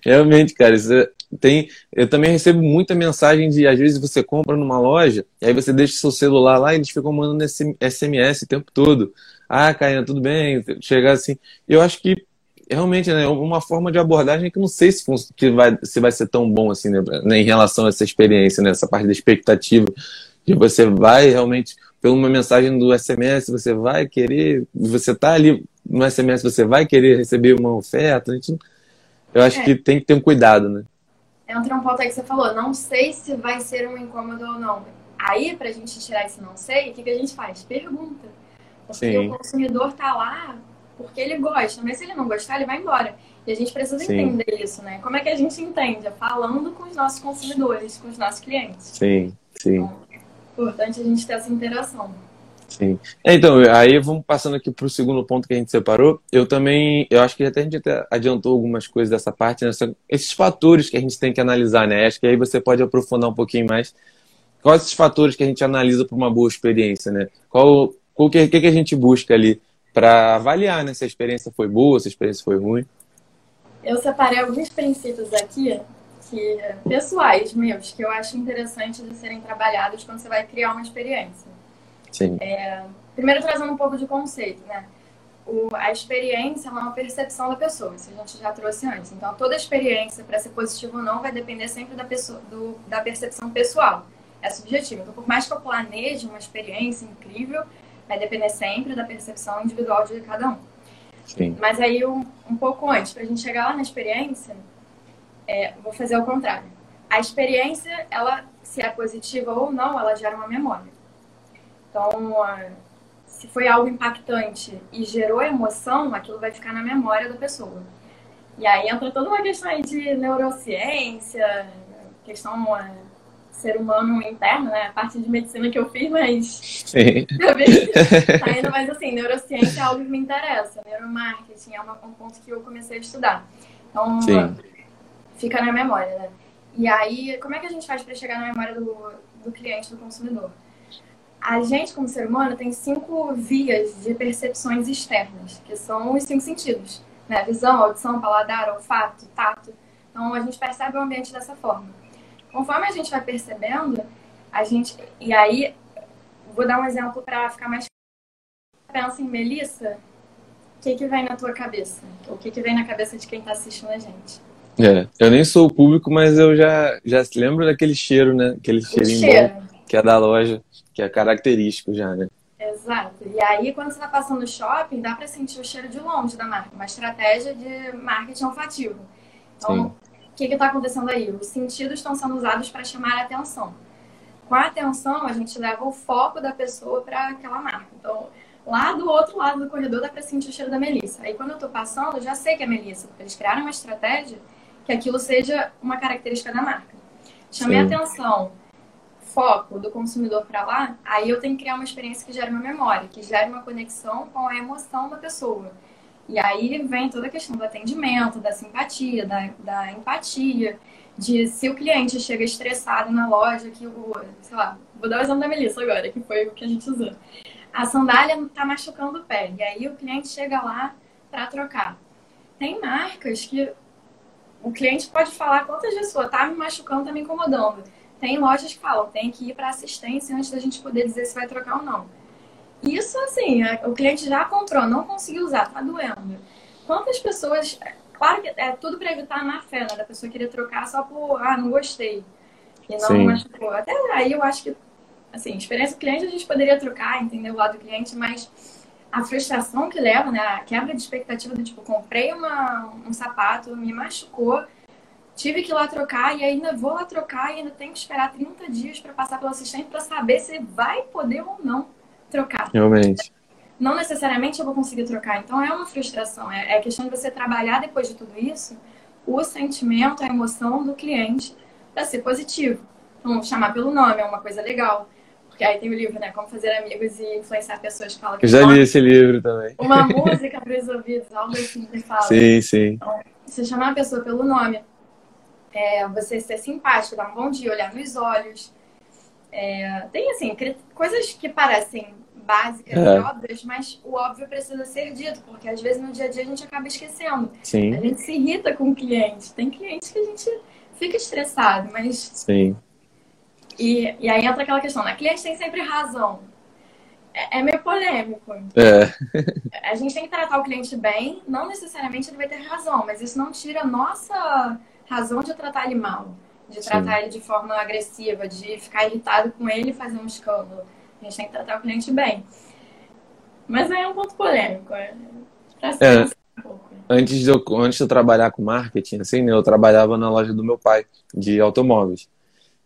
Realmente, cara, isso é, tem. Eu também recebo muita mensagem de, às vezes, você compra numa loja, e aí você deixa seu celular lá e eles ficam mandando SMS o tempo todo. Ah, Caína, tudo bem? Chegar assim. Eu acho que realmente né, uma forma de abordagem que não sei se, que vai, se vai ser tão bom assim, né, né, em relação a essa experiência, nessa né, parte da expectativa, de você vai realmente, por uma mensagem do SMS, você vai querer, você tá ali no SMS você vai querer receber uma oferta. Gente, eu acho é. que tem que ter um cuidado, né? Entra um ponto aí que você falou, não sei se vai ser um incômodo ou não. Aí, pra gente tirar esse não sei, o que, que a gente faz? Pergunta. Porque Sim. o consumidor tá lá porque ele gosta, mas se ele não gostar, ele vai embora. E a gente precisa Sim. entender isso, né? Como é que a gente entende? É falando com os nossos consumidores, com os nossos clientes. Sim, sim. Então, é importante a gente ter essa interação. Sim. É, então, aí vamos passando aqui para o segundo ponto que a gente separou. Eu também, eu acho que até a gente até adiantou algumas coisas dessa parte, né? esses fatores que a gente tem que analisar, né? Acho que aí você pode aprofundar um pouquinho mais. Quais esses fatores que a gente analisa para uma boa experiência, né? Qual, o que, que, a gente busca ali para avaliar, né? Se a experiência foi boa, se a experiência foi ruim. Eu separei alguns princípios aqui que pessoais meus que eu acho interessante de serem trabalhados quando você vai criar uma experiência. Sim. É, primeiro trazendo um pouco de conceito, né? O, a experiência é uma percepção da pessoa, isso a gente já trouxe antes. Então, toda experiência, para ser positiva ou não, vai depender sempre da, pessoa, do, da percepção pessoal. É subjetivo. Então, por mais que eu planeje uma experiência incrível, vai depender sempre da percepção individual de cada um. Sim. Mas aí, um, um pouco antes, para a gente chegar lá na experiência, é, vou fazer o contrário. A experiência, ela, se é positiva ou não, ela gera uma memória. Então, se foi algo impactante e gerou emoção, aquilo vai ficar na memória da pessoa. E aí entra toda uma questão aí de neurociência, questão é, ser humano interno, né? A parte de medicina que eu fiz, mas. Sim. [LAUGHS] tá indo, [LAUGHS] mas assim, neurociência é algo que me interessa. Neuromarketing é uma, um ponto que eu comecei a estudar. Então, Sim. fica na memória, né? E aí, como é que a gente faz para chegar na memória do, do cliente, do consumidor? A gente, como ser humano, tem cinco vias de percepções externas, que são os cinco sentidos: né? visão, audição, paladar, olfato, tato. Então, a gente percebe o ambiente dessa forma. Conforme a gente vai percebendo, a gente. E aí, vou dar um exemplo para ficar mais. Pensa em Melissa, o que, que vem na tua cabeça? O que, que vem na cabeça de quem está assistindo a gente? É, eu nem sou público, mas eu já, já lembro daquele cheiro, né? Aquele cheirinho cheiro. bom, que é da loja que é característico já, né? Exato. E aí, quando você está passando no shopping, dá para sentir o cheiro de longe da marca. Uma estratégia de marketing olfativo. Então, o que está acontecendo aí? Os sentidos estão sendo usados para chamar a atenção. Com a atenção, a gente leva o foco da pessoa para aquela marca. Então, lá do outro lado do corredor dá para sentir o cheiro da Melissa. Aí, quando eu estou passando, eu já sei que é Melissa, porque eles criaram uma estratégia que aquilo seja uma característica da marca. Chamei a atenção foco do consumidor para lá, aí eu tenho que criar uma experiência que gere uma memória, que gere uma conexão com a emoção da pessoa. E aí vem toda a questão do atendimento, da simpatia, da, da empatia, de se o cliente chega estressado na loja, que o, sei lá, vou dar o exemplo da Melissa agora, que foi o que a gente usou. A sandália está machucando o pé, e aí o cliente chega lá para trocar. Tem marcas que o cliente pode falar quantas pessoas tá me machucando, tá me incomodando tem lojas que falam, tem que ir para assistência antes da gente poder dizer se vai trocar ou não. Isso, assim, é, o cliente já comprou, não conseguiu usar, tá doendo. Quantas pessoas. Claro que é tudo para evitar a má fé, né? Da pessoa querer trocar só por, ah, não gostei. E não Sim. machucou. Até aí eu acho que, assim, experiência do cliente a gente poderia trocar, entender o lado do cliente, mas a frustração que leva, né? A quebra de expectativa do tipo, comprei uma, um sapato, me machucou tive que ir lá trocar e ainda vou lá trocar e ainda tenho que esperar 30 dias para passar pelo assistente para saber se vai poder ou não trocar. Realmente. Não necessariamente eu vou conseguir trocar. Então é uma frustração. É, é questão de você trabalhar depois de tudo isso o sentimento, a emoção do cliente para ser positivo. Então, chamar pelo nome é uma coisa legal. Porque aí tem o livro, né? Como fazer amigos e influenciar pessoas. Fala que Eu já li esse livro também. Uma música para os ouvidos, algo assim que fala. Sim, sim. Então, você chamar a pessoa pelo nome, é, você ser simpático, dar um bom dia, olhar nos olhos. É, tem, assim, coisas que parecem básicas É. e óbvias, mas o óbvio precisa ser dito, porque às vezes no dia a dia a gente acaba esquecendo. Sim, A gente se irrita com o cliente. Tem clientes que a gente fica estressado, mas. sim. E, e aí entra aquela questão, né? Cliente tem sempre razão. É, é meio polêmico. É, A gente tem que tratar o cliente bem, não necessariamente ele vai ter razão, mas isso não tira a nossa razão de tratar ele mal, de Sim. tratar ele de forma agressiva, de ficar irritado com ele e fazer um escândalo. A gente tem que tratar o cliente bem. Mas aí é um ponto polêmico. É É. um pouco. antes de eu, antes de eu trabalhar com marketing, assim, né, eu trabalhava na loja do meu pai, de automóveis.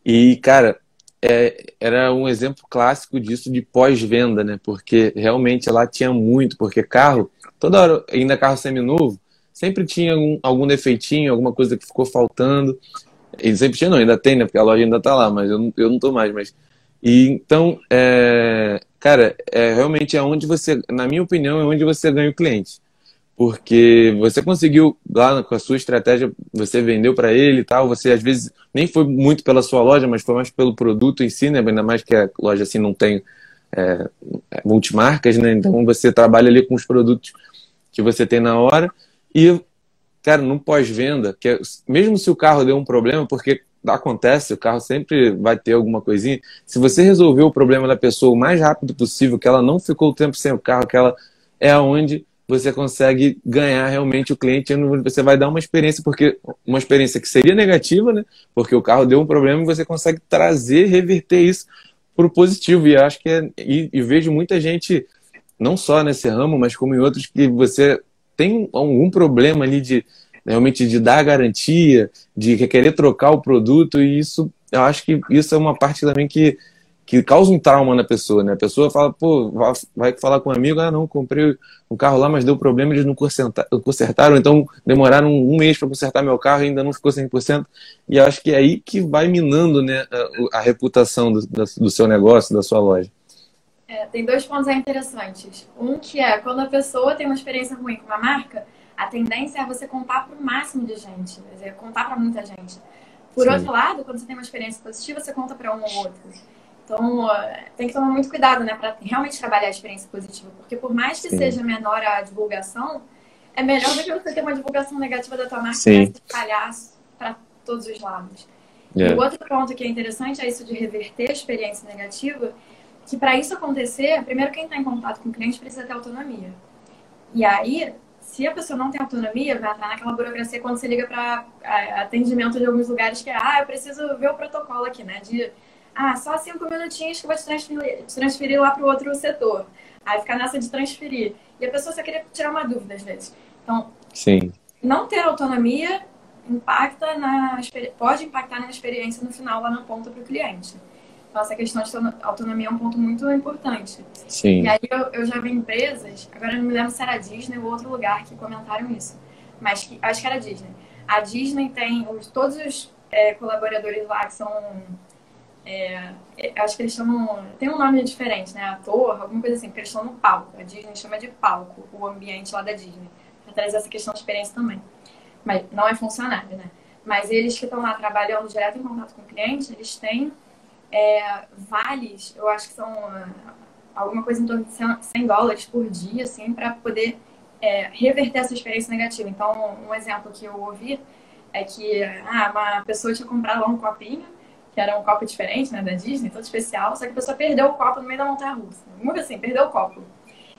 E, cara, é, era um exemplo clássico disso de pós-venda, né? Porque realmente lá tinha muito, porque carro, toda hora, ainda carro seminovo, sempre tinha algum, algum defeitinho, alguma coisa que ficou faltando. E sempre tinha, não, ainda tem, né? Porque a loja ainda tá lá, mas eu não, eu não tô mais. Mas... E então, é, cara, é realmente é onde você, na minha opinião, é onde você ganha o cliente porque você conseguiu lá com a sua estratégia, você vendeu para ele e tal, você às vezes nem foi muito pela sua loja, mas foi mais pelo produto em si, né? Ainda mais que a loja assim não tem é, multimarcas, né? Então você trabalha ali com os produtos que você tem na hora e, cara, no pós-venda, que é- mesmo se o carro deu um problema, porque acontece, o carro sempre vai ter alguma coisinha, se você resolver o problema da pessoa o mais rápido possível, que ela não ficou o tempo sem o carro, que ela é onde você consegue ganhar realmente o cliente, você vai dar uma experiência, porque uma experiência que seria negativa, né? Porque o carro deu um problema e você consegue trazer, reverter isso para o positivo. E acho que é, e, e vejo muita gente, não só nesse ramo, mas como em outros, que você tem algum problema ali de realmente de dar garantia, de querer trocar o produto, e isso eu acho que isso é uma parte também que que causa um trauma na pessoa, né? A pessoa fala, pô, vai- falar com um amigo, ah, não, comprei um carro lá, mas deu problema, eles não conserta- consertaram, então demoraram um mês para consertar meu carro e ainda não ficou 100%. E eu acho que é aí que vai minando, né, a, a reputação do, do seu negócio, da sua loja. É, tem dois pontos aí interessantes. Um que é quando a pessoa tem uma experiência ruim com uma marca, a tendência é você contar para o máximo de gente, quer dizer, contar para muita gente. Por Sim. outro lado, quando você tem uma experiência positiva, você conta para um ou outro. Então, tem que tomar muito cuidado, né, para realmente trabalhar a experiência positiva, porque por mais que Sim. seja menor a divulgação, é melhor do que você ter uma divulgação negativa da tua marca Sim. e espalhar para todos os lados. É. O outro ponto que é interessante é isso de reverter a experiência negativa, que para isso acontecer, primeiro quem está em contato com o cliente precisa ter autonomia. E aí, se a pessoa não tem autonomia, vai entrar naquela burocracia quando você liga para atendimento de alguns lugares que é, ah, eu preciso ver o protocolo aqui, né? De, ah, só cinco minutinhos que eu vou te transferir, te transferir lá para o outro setor. Aí ficar nessa de transferir. E a pessoa só queria tirar uma dúvida às vezes. Então, Sim, não ter autonomia impacta na pode impactar na experiência no final lá na ponta para o cliente. Então essa questão de autono- autonomia é um ponto muito importante. sim, E aí eu, eu já vi empresas, agora eu não me lembro se era a Disney ou outro lugar que comentaram isso, mas que, acho que era a Disney. A Disney tem os, todos os é, colaboradores lá que são é, é, acho que eles chamam. Tem um nome diferente, né? Ator, alguma coisa assim, porque eles estão no palco. A Disney chama de palco o ambiente lá da Disney. Pra trazer essa questão de experiência também. Mas não é funcionário, né? Mas eles que estão lá trabalhando direto em contato com o cliente, eles têm é, vales, eu acho que são ah, alguma coisa em torno de 100 100 dólares por dia, assim, para poder é, reverter essa experiência negativa. Então, um exemplo que eu ouvi é que ah, uma pessoa tinha comprado lá um copinho, que era um copo diferente, né, da Disney, todo especial, só que a pessoa perdeu o copo no meio da montanha russa. Muito assim, perdeu o copo.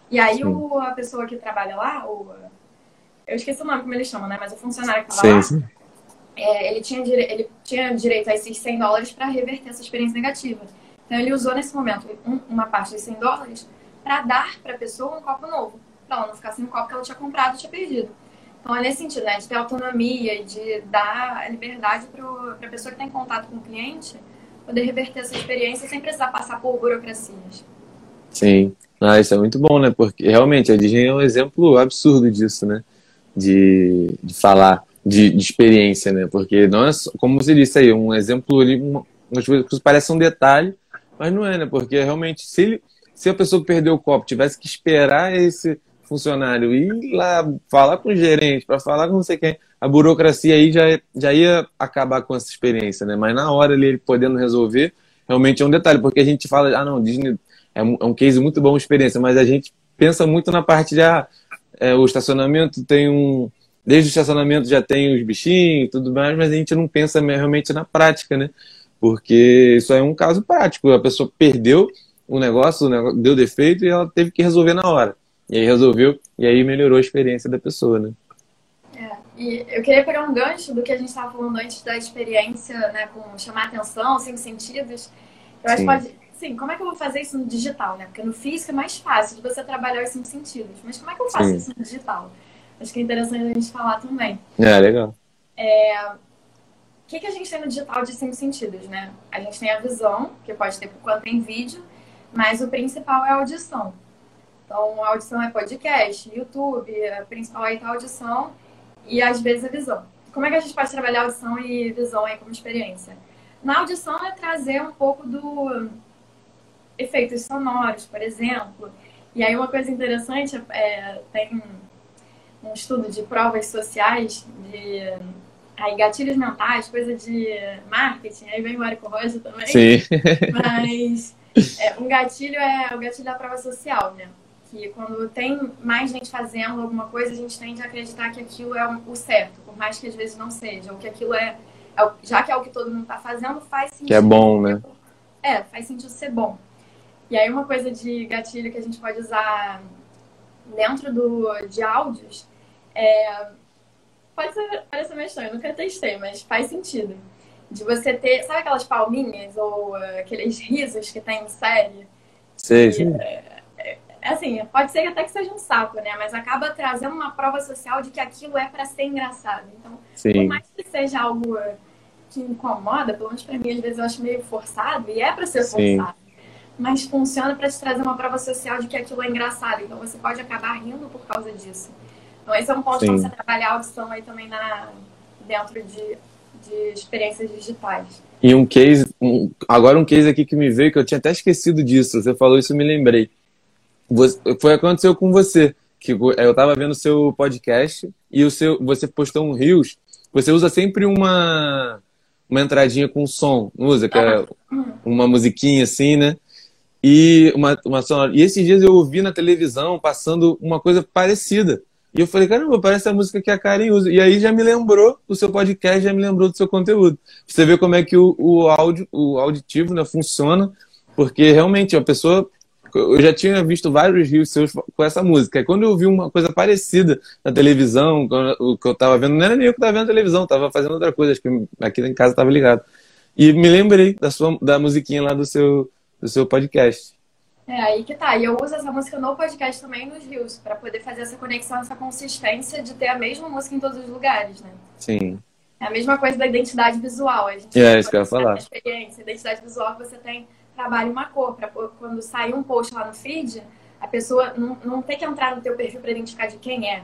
E aí o, a pessoa que trabalha lá, o, eu esqueci o nome como eles chamam, né, mas o funcionário que estava lá, sim. É, ele, tinha ele tinha direito a esses 100 dólares para reverter essa experiência negativa. Então ele usou nesse momento um- uma parte dos 100 dólares para dar para a pessoa um copo novo, para ela não ficar sem o copo que ela tinha comprado e tinha perdido. Então é nesse sentido, né, de ter autonomia de dar a liberdade para a pessoa que está em contato com o cliente poder reverter essa experiência sem precisar passar por burocracias. Sim. Ah, isso é muito bom, né? Porque realmente a Disney é um exemplo absurdo disso, né? De, de falar de, de experiência, né? Porque não é como você disse aí, um exemplo ali, uma, umas coisas que parecem um detalhe, Mas não é, né? Porque realmente, se, ele, se a pessoa perdeu o copo tivesse que esperar esse funcionário ir lá falar com o gerente, para falar com não sei quem, a burocracia aí já, já ia acabar com essa experiência, né? Mas na hora ele podendo resolver, realmente é um detalhe, porque a gente fala, ah, não, Disney é um, é um case muito bom, experiência, mas a gente pensa muito na parte de, ah, é, o estacionamento tem um. Desde o estacionamento já tem os bichinhos e tudo mais, mas a gente não pensa realmente na prática, né? Porque isso é um caso prático. A pessoa perdeu o negócio, negócio deu defeito e ela teve que resolver na hora. E aí resolveu, e aí melhorou a experiência da pessoa, né? É, e eu queria pegar um gancho do que a gente estava falando antes da experiência, né, com chamar atenção, cinco sentidos. Eu acho que pode. Sim, como é que eu vou fazer isso no digital, né? Porque no físico é mais fácil de você trabalhar os cinco sentidos. Mas como é que eu faço Sim. isso no digital? Acho que é interessante a gente falar também. É, legal. É, o que, que a gente tem no digital de cinco sentidos, né? A gente tem a visão, que pode ter por quanto tem vídeo, mas o principal é a audição. Então, a audição é podcast, YouTube, a principal aí tá a audição e às vezes a visão. Como é que a gente pode trabalhar audição e visão aí como experiência? Na audição é trazer um pouco do efeitos sonoros, por exemplo. E aí uma coisa interessante é tem um estudo de provas sociais de aí gatilhos mentais, coisa de marketing, aí vem o Érico Rosa também. Sim. Mas é, um gatilho é o gatilho da prova social, né? que quando tem mais gente fazendo alguma coisa, a gente tende a acreditar que aquilo é o certo, por mais que às vezes não seja, ou que aquilo é, é já que é o que todo mundo está fazendo, faz sentido. Que é bom, né? É, faz sentido ser bom. E aí uma coisa de gatilho que a gente pode usar dentro do, de áudios é, pode ser, parecer meio estranho, eu nunca testei, mas faz sentido. De você ter, sabe aquelas palminhas ou uh, aqueles risos que tem em série? Sei, sim. É, é assim, pode ser até que seja um saco, né? Mas acaba trazendo uma prova social de que aquilo é para ser engraçado. Então, Sim. por mais que seja algo que incomoda, pelo menos para mim, às vezes eu acho meio forçado, e é para ser Sim. forçado. Mas funciona para te trazer uma prova social de que aquilo é engraçado. Então, você pode acabar rindo por causa disso. Então, esse é um ponto para você trabalhar a audição aí também na, dentro de, de experiências digitais. E um case, um, agora um case aqui que me veio, que eu tinha até esquecido disso, você falou isso, eu me lembrei você, foi aconteceu com você, que eu estava vendo o seu podcast e o seu, você postou um Rios. Você usa sempre uma, uma entradinha com som, não usa? Que é uma musiquinha assim, né? E uma, uma sonora. E esses dias eu ouvi na televisão passando uma coisa parecida. E eu falei, caramba, parece a música que a Karen usa. E aí já me lembrou do seu podcast, já me lembrou do seu conteúdo. Você vê como é que o, o áudio, o auditivo né, funciona, porque realmente a pessoa eu já tinha visto vários rios seus com essa música. E quando eu vi uma coisa parecida na televisão, o que eu estava vendo, não era nem eu que estava vendo televisão, estava fazendo outra coisa, acho que aqui em casa estava ligado. E me lembrei da sua da musiquinha lá do seu, do seu podcast. É, aí que tá. E eu uso essa música no podcast também nos rios, para poder fazer essa conexão, essa consistência de ter a mesma música em todos os lugares, né? Sim. É a mesma coisa da identidade visual. A gente é, isso que eu ia falar. Experiência, identidade visual que você tem trabalhe uma cor, para quando sair um post lá no feed, a pessoa não, não ter que entrar no teu perfil para identificar de quem é.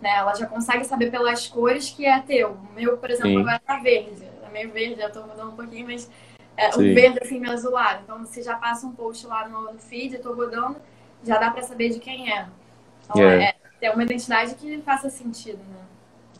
Né? Ela já consegue saber pelas cores que é teu. O meu, por exemplo, Sim. agora tá verde. É meio verde, já estou mudando um pouquinho, mas é, o verde assim meio azulado. Então, se já passa um post lá no, no feed, eu tô rodando, já dá para saber de quem é. Então, é. é uma identidade que faça sentido, né?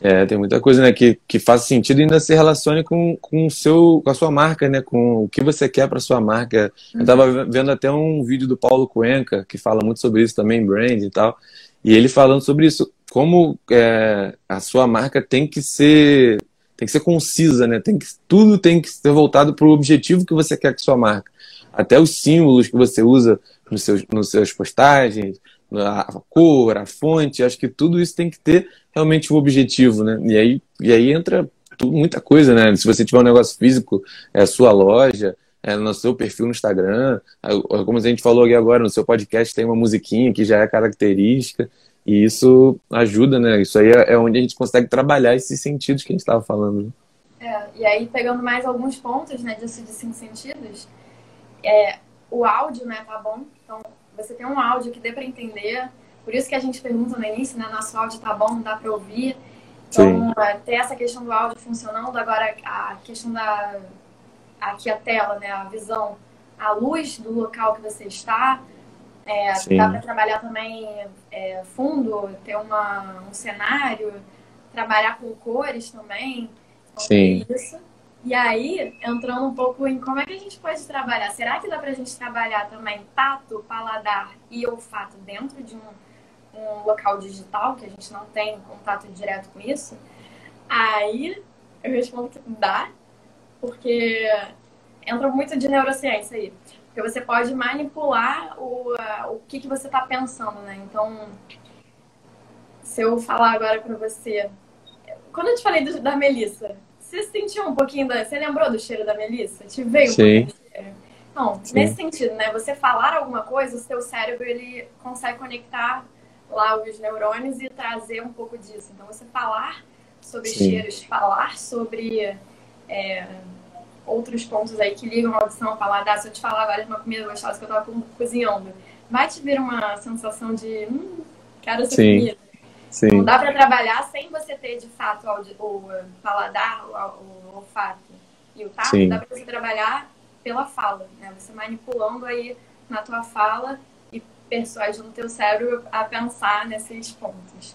É, tem muita coisa né, que, que faz sentido e ainda se relacione com, com, o seu, com a sua marca, né, com o que você quer para sua marca. Eu estava vendo até um vídeo do Paulo Cuenca, que fala muito sobre isso também, brand e tal, e ele falando sobre isso, como é, a sua marca tem que ser tem que ser concisa, né? Tem que, tudo tem que ser voltado para o objetivo que você quer com sua marca. Até os símbolos que você usa nos seus, nos seus postagens, a cor, a fonte, acho que tudo isso tem que ter realmente um objetivo, né? E aí, e aí entra muita coisa, né? Se você tiver um negócio físico, é a sua loja, é no seu perfil no Instagram, como a gente falou aqui agora, no seu podcast tem uma musiquinha que já é característica, e isso ajuda, né? Isso aí é, é onde a gente consegue trabalhar esses sentidos que a gente estava falando. Né? É, e aí, pegando mais alguns pontos, né, disso de cinco sentidos, é, o áudio, né, tá bom? Então, você tem um áudio que dê para entender. Por isso que a gente pergunta no início, né? Nosso áudio tá bom, dá para ouvir. Então, é, ter essa questão do áudio funcionando. Agora, a questão da... Aqui a tela, né? A visão. a luz do local que você está. É, dá para trabalhar também é, fundo, ter uma, um cenário, trabalhar com cores também. Sim. Isso. E aí, entrando um pouco em como é que a gente pode trabalhar. Será que dá para a gente trabalhar também tato, paladar e olfato dentro de um, um local digital, que a gente não tem contato direto com isso? Aí eu respondo que dá, porque entra muito de neurociência aí. Porque você pode manipular o, o que, que você está pensando, né? Então, se eu falar agora para você. Quando eu te falei do, da Melissa, você sentiu um pouquinho da. Você lembrou do cheiro da Melissa? Te veio um Sim. cheiro? Não, Sim. nesse sentido, né? Você falar alguma coisa, o seu cérebro ele consegue conectar lá os neurônios e trazer um pouco disso. Então, você falar sobre Sim. cheiros, falar sobre. É, outros pontos aí que ligam a audição ao paladar. Se eu te falar agora de uma comida gostosa que eu tava cozinhando, vai te vir uma sensação de, hum, quero essa Sim. comida. Sim. Não dá para trabalhar sem você ter, de fato, o, o paladar, o, o olfato e o tato. Sim. Dá para você trabalhar pela fala, né? Você manipulando aí na tua fala e persuadindo o teu cérebro a pensar nesses pontos.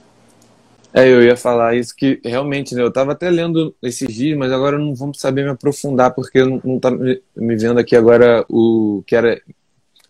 É, eu ia falar isso que realmente, né? Eu estava até lendo esses dias, mas agora não vamos saber me aprofundar, porque não, não tá me, vendo aqui agora o que era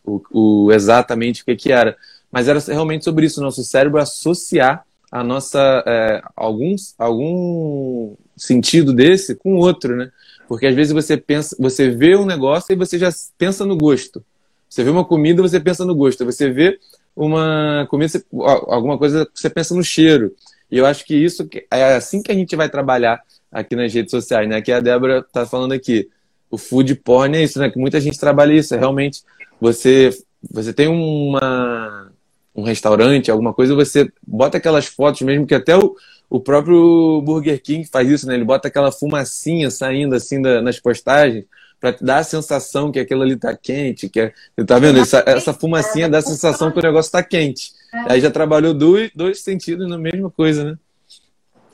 o, o, exatamente o que, que era. Mas era realmente sobre isso, nosso cérebro associar a nossa é, alguns, algum sentido desse com outro, né? Porque às vezes você pensa, você vê um negócio e você já pensa no gosto. Você vê uma comida, você pensa no gosto. Você vê uma comida, alguma coisa, você pensa no cheiro. E eu acho que isso é assim que a gente vai trabalhar aqui nas redes sociais, né? Que a Débora está falando aqui. O food porn é isso, né? Que muita gente trabalha isso. É realmente você você tem uma um restaurante, alguma coisa, você bota aquelas fotos mesmo que até o, o próprio Burger King faz isso, né? Ele bota aquela fumacinha saindo assim da, nas postagens para dar a sensação que aquilo ali tá quente, que é, tá vendo? Essa, essa fumacinha dá a sensação que o negócio tá quente. É. Aí já trabalhou dois, dois sentidos na mesma coisa, né?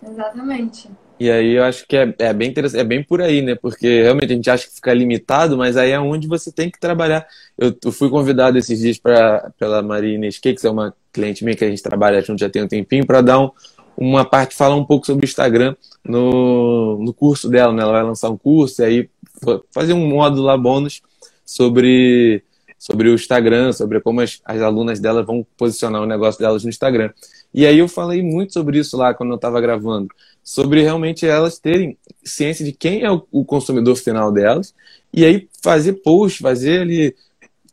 Exatamente. E aí eu acho que é, é bem interessante, é bem por aí, né? Porque realmente a gente acha que fica limitado, mas aí é onde você tem que trabalhar. Eu, eu fui convidado esses dias pra, pela Maria Inês que é uma cliente minha que a gente trabalha junto já tem um tempinho, para dar um, uma parte, falar um pouco sobre o Instagram no, no curso dela, né? Ela vai lançar um curso e aí fazer um módulo lá bônus sobre sobre o Instagram, sobre como as, as alunas dela vão posicionar o negócio delas no Instagram. E aí eu falei muito sobre isso lá quando eu estava gravando, sobre realmente elas terem ciência de quem é o, o consumidor final delas, e aí fazer post, fazer ali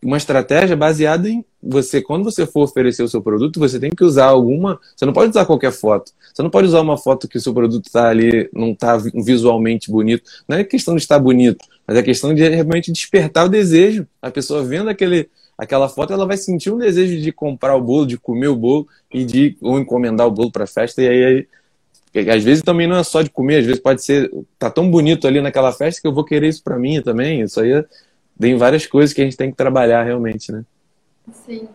uma estratégia baseada em você, quando você for oferecer o seu produto, você tem que usar alguma. Você não pode usar qualquer foto. Você não pode usar uma foto que o seu produto está ali, não está visualmente bonito. Não é questão de estar bonito, mas é questão de realmente despertar o desejo. A pessoa vendo aquele, aquela foto, ela vai sentir um desejo de comprar o bolo, de comer o bolo e de ou encomendar o bolo para a festa. E aí, às vezes também não é só de comer, às vezes pode ser. Tá tão bonito ali naquela festa que eu vou querer isso para mim também. Isso aí é tem várias coisas que a gente tem que trabalhar realmente, né? Sim.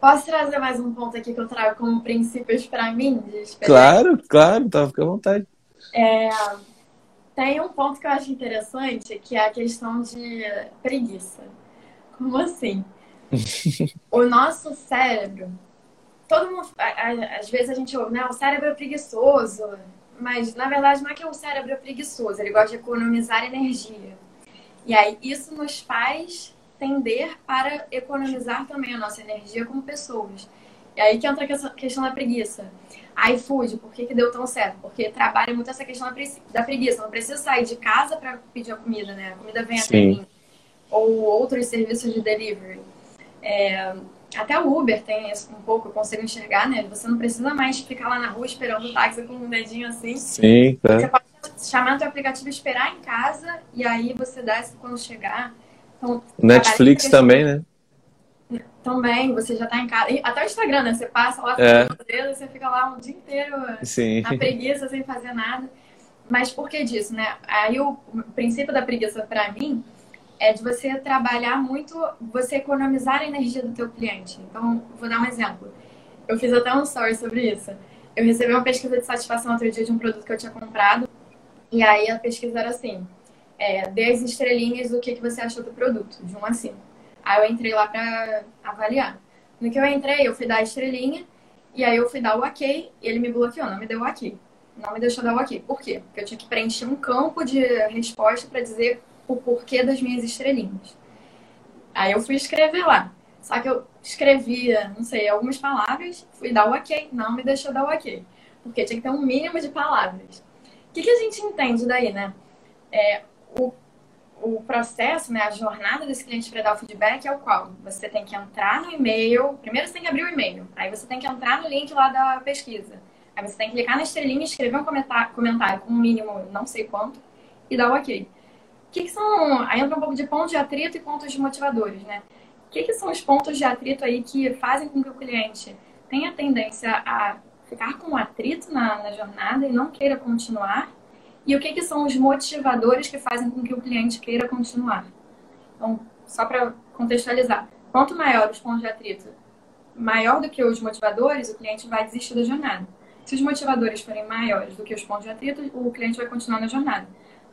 Posso trazer mais um ponto aqui que eu trago como princípios para mim? claro, claro, tá, fica à vontade. É, tem um ponto que eu acho interessante, que é a questão de preguiça. Como assim? [LAUGHS] o nosso cérebro, todo mundo, às vezes a gente ouve, né? O cérebro é preguiçoso, mas na verdade não é que o cérebro é preguiçoso, ele gosta de economizar energia. E aí isso nos faz tender para economizar também a nossa energia como pessoas. E aí que entra a questão da preguiça. iFood, por que, que deu tão certo? Porque trabalha muito essa questão da preguiça. Não precisa sair de casa para pedir a comida, né? A comida vem Sim. até mim. Ou outros serviços de delivery. É, até o Uber tem isso um pouco, eu consigo enxergar, né? Você não precisa mais ficar lá na rua esperando o táxi com um dedinho assim. Sim, tá. Você pode chamar teu aplicativo, esperar em casa e aí você desce quando chegar. Então, Netflix também, né? Também, você já tá em casa. E até o Instagram, né? Você passa lá, é. dedo, você fica lá um dia inteiro Sim. na preguiça, sem fazer nada. Mas por que disso, né? Aí o princípio da preguiça para mim é de você trabalhar muito, você economizar a energia do teu cliente. Então, vou dar um exemplo. Eu fiz até um story sobre isso. Eu recebi uma pesquisa de satisfação outro dia de um produto que eu tinha comprado. E aí a pesquisa era assim: é, dê as estrelinhas do que, que você achou do produto, de 1 a 5. Aí eu entrei lá para avaliar. No que eu entrei, eu fui dar a estrelinha, e aí eu fui dar o ok, e ele me bloqueou, não me deu o ok. Não me deixou dar o ok. Por quê? Porque eu tinha que preencher um campo de resposta para dizer o porquê das minhas estrelinhas. Aí eu fui escrever lá. Só que eu escrevia, não sei, algumas palavras, fui dar o ok, não me deixou dar o ok. Porque tinha que ter um mínimo de palavras. O que, que a gente entende daí, né? É, o, o processo, né, a jornada desse cliente para dar o feedback é o qual? Você tem que entrar no e-mail, primeiro você tem que abrir o e-mail, aí você tem que entrar no link lá da pesquisa. Aí você tem que clicar na estrelinha, escrever um comentário, comentário com um mínimo não sei quanto e dar o ok. Que, que são. Aí entra um pouco de pontos de atrito e pontos motivadores, né? O que, que são os pontos de atrito aí que fazem com que o cliente tenha tendência a ficar com atrito na, na jornada e não queira continuar? E o que, que são os motivadores que fazem com que o cliente queira continuar? Então, só para contextualizar, quanto maior os pontos de atrito, maior do que os motivadores, o cliente vai desistir da jornada. Se os motivadores forem maiores do que os pontos de atrito, o cliente vai continuar na jornada.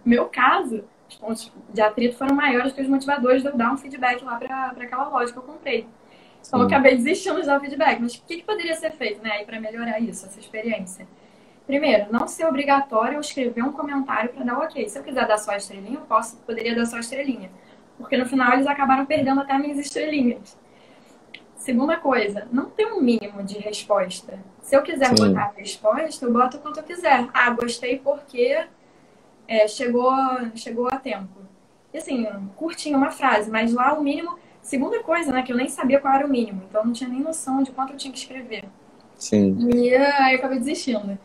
No meu caso, os pontos de atrito foram maiores que os motivadores de eu dar um feedback lá para aquela loja que eu comprei. Então, eu acabei desistindo de dar o feedback. Mas o que, que poderia ser feito né, para melhorar isso, essa experiência? Primeiro, não ser obrigatório eu escrever um comentário para dar o ok. Se eu quiser dar só a estrelinha, eu posso, poderia dar só a estrelinha. Porque no final eles acabaram perdendo até minhas estrelinhas. Segunda coisa, não tem um mínimo de resposta. Se eu quiser Sim. botar a resposta, eu boto quanto eu quiser. Ah, gostei porque é, chegou, chegou a tempo. E assim, curtinho uma frase, mas lá o mínimo. Segunda coisa, né, que eu nem sabia qual era o mínimo, então eu não tinha nem noção de quanto eu tinha que escrever. Sim. E aí eu acabei desistindo.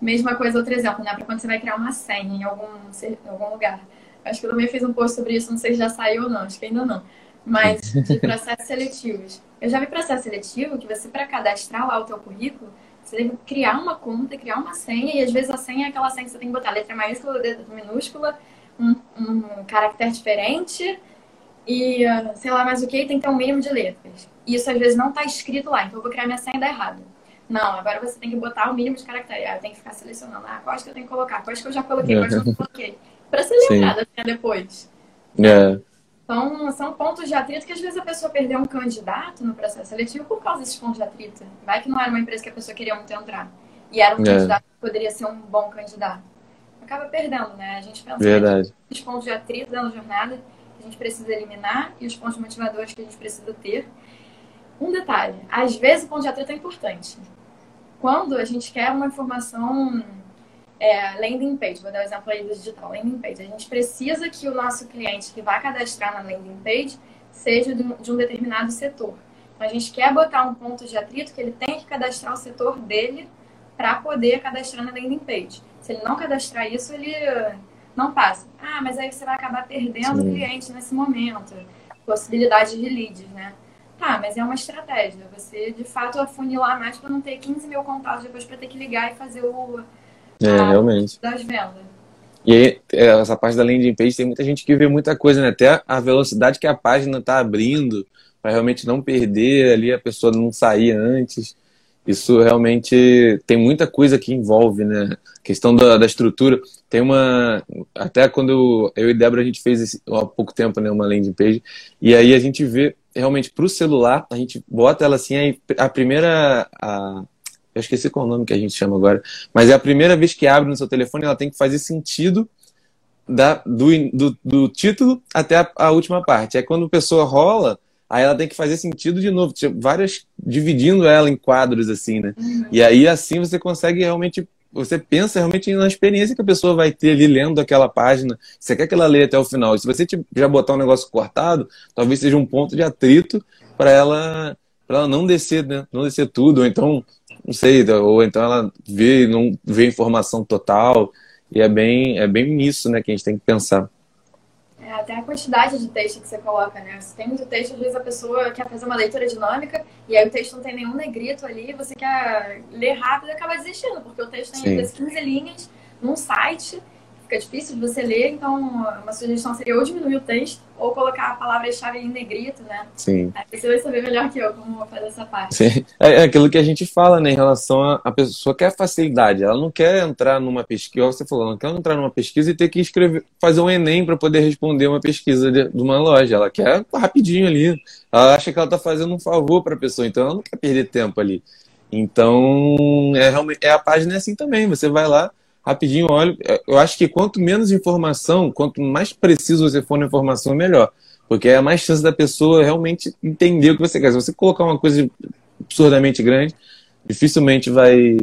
Mesma coisa, outro exemplo, né, para quando você vai criar uma senha em algum, em algum lugar. Acho que eu também fiz um post sobre isso, não sei se já saiu ou não, acho que ainda não mas [LAUGHS] de processos seletivos. Eu já vi processo seletivo que você, para cadastrar lá o teu currículo, você tem que criar uma conta, criar uma senha, e às vezes a senha é aquela senha que você tem que botar letra maiúscula, letra minúscula, um, um caractere diferente, e sei lá mais o que, tem que ter um mínimo de letras. E isso às vezes não está escrito lá, então eu vou criar minha senha e dá errado. Não, agora você tem que botar o mínimo de caractere. Ah, eu tenho que ficar selecionando. Ah, quais que eu tenho que colocar? Quais que eu já coloquei, quais que eu não coloquei. Pra ser lembrada depois. É. Então, são pontos de atrito que às vezes a pessoa perdeu um candidato no processo seletivo por causa desses pontos de atrito. Vai que não era uma empresa que a pessoa queria muito entrar. E era um é. candidato que poderia ser um bom candidato. Acaba perdendo, né? A gente pensa Verdade. os pontos de atrito da jornada que a gente precisa eliminar e os pontos motivadores que a gente precisa ter. Um detalhe, às vezes o ponto de atrito é importante. Quando a gente quer uma informação é, landing page, vou dar o um exemplo aí do digital, landing page. A gente precisa que o nosso cliente que vai cadastrar na landing page seja de um determinado setor. Então, a gente quer botar um ponto de atrito que ele tem que cadastrar o setor dele para poder cadastrar na landing page. Se ele não cadastrar isso, ele não passa. Ah, mas aí você vai acabar perdendo o cliente nesse momento. Possibilidade de leads, né? Tá, mas é uma estratégia. Você, de fato, afunilar mais para não ter 15 mil contatos depois para ter que ligar e fazer o, é, realmente. Das vendas. E aí, é, essa parte da landing page tem muita gente que vê muita coisa, né? Até a velocidade que a página está abrindo, para realmente não perder ali, a pessoa não sair antes. Isso realmente tem muita coisa que envolve, né? A questão da, da estrutura. Tem uma. Até quando eu, eu e Débora a gente fez esse, há pouco tempo né, uma landing page, e aí a gente vê realmente para o celular, a gente bota ela assim, aí a primeira. A, eu esqueci qual é o nome que a gente chama agora, mas é a primeira vez que abre no seu telefone, ela tem que fazer sentido da, do, do, do título até a, a, última parte. É quando a pessoa rola, aí ela tem que fazer sentido de novo, tipo, várias dividindo ela em quadros assim, né? Uhum. E aí assim você consegue realmente você pensa realmente na experiência que a pessoa vai ter ali lendo aquela página. Você quer que ela leia até o final. E se você já botar um negócio cortado, talvez seja um ponto de atrito para ela para ela não descer, né? Não descer tudo, ou então não sei, ou então ela vê não vê informação total. E é bem, é bem nisso né, que a gente tem que pensar. É, até a quantidade de texto que você coloca, né? Se tem muito texto, às vezes a pessoa quer fazer uma leitura dinâmica e aí o texto não tem nenhum negrito ali, você quer ler rápido e acaba desistindo, porque o texto tem vezes 15 linhas num site, fica difícil de você ler, então uma sugestão seria ou diminuir o texto ou colocar a palavra-chave em negrito, né? Sim. Aí você vai saber melhor que eu como fazer essa parte. Sim. É, é aquilo que a gente fala, né, em relação a, a pessoa quer facilidade, ela não quer entrar numa pesquisa, você falou, não quer entrar numa pesquisa e ter que escrever, fazer um Enem para poder responder uma pesquisa de, de, uma loja, ela quer rapidinho ali, ela acha que ela está fazendo um favor para a pessoa, então ela não quer perder tempo ali. Então, é, é a página é assim também, você vai lá, rapidinho olho. Eu acho que quanto menos informação, quanto mais preciso você for na informação, melhor. Porque é mais chance da pessoa realmente entender o que você quer. Se você colocar uma coisa absurdamente grande, dificilmente vai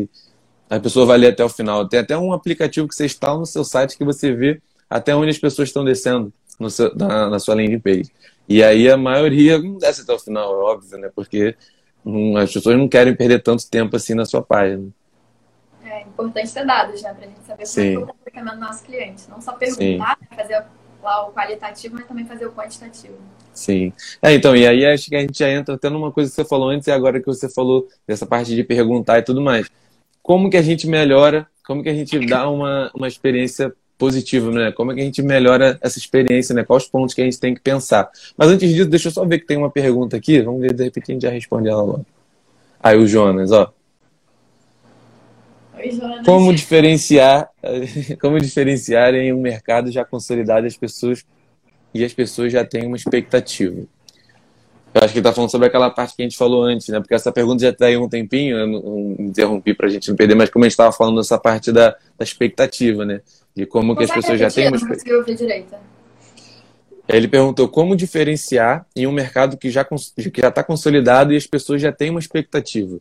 a pessoa vai ler até o final. Tem até um aplicativo que você instala no seu site que você vê até onde as pessoas estão descendo seu, na, na, sua landing page. E aí a maioria não desce até o final, é óbvio, né? Porque hum, as pessoas não querem perder tanto tempo assim na sua página importante ter dados, né? Pra gente saber Sim. como é o comportamento do nosso cliente. Não só perguntar, né, fazer lá o qualitativo, mas também fazer o quantitativo. Sim. É, então, e aí acho que a gente já entra até numa coisa que você falou antes e agora que você falou dessa parte de perguntar e tudo mais. Como que a gente melhora, como que a gente dá uma, uma experiência positiva, né? Como é que a gente melhora essa experiência, né? Quais os pontos que a gente tem que pensar. Mas antes disso, deixa eu só ver que tem uma pergunta aqui. Vamos ver, de repente a gente já responde ela logo. Aí o Jonas, ó. Como diferenciar, [LAUGHS] como diferenciar em um mercado já consolidado as pessoas e as pessoas já têm uma expectativa? Eu acho que ele está falando sobre aquela parte que a gente falou antes, né? Porque essa pergunta já está aí um tempinho, eu não, interrompi para a gente não perder, mas como a gente estava falando dessa parte da, da expectativa, né? De como que as pessoas já têm uma expectativa. Ele perguntou como diferenciar em um mercado que já está consolidado e as pessoas já têm uma expectativa.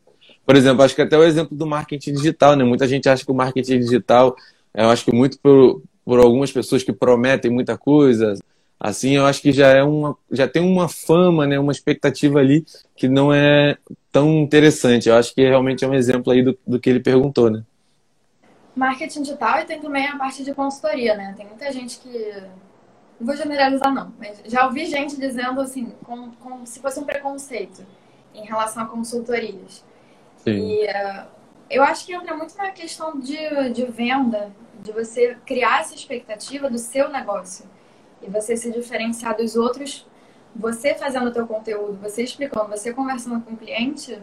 Por exemplo, acho que até o exemplo do marketing digital, né? Muita gente acha que o marketing digital, eu acho que muito por, por algumas pessoas que prometem muita coisa, assim, eu acho que já é uma, já tem uma fama, né? Uma expectativa ali que não é tão interessante. Eu acho que realmente é um exemplo aí do, do que ele perguntou, né? Marketing digital e tem também a parte de consultoria, né? Tem muita gente que não vou generalizar não, mas já ouvi gente dizendo assim, como, se fosse um preconceito em relação a consultorias. Sim. E uh, eu acho que entra muito na questão de, de venda, de você criar essa expectativa do seu negócio e você se diferenciar dos outros, você fazendo o teu conteúdo, você explicando, você conversando com o cliente,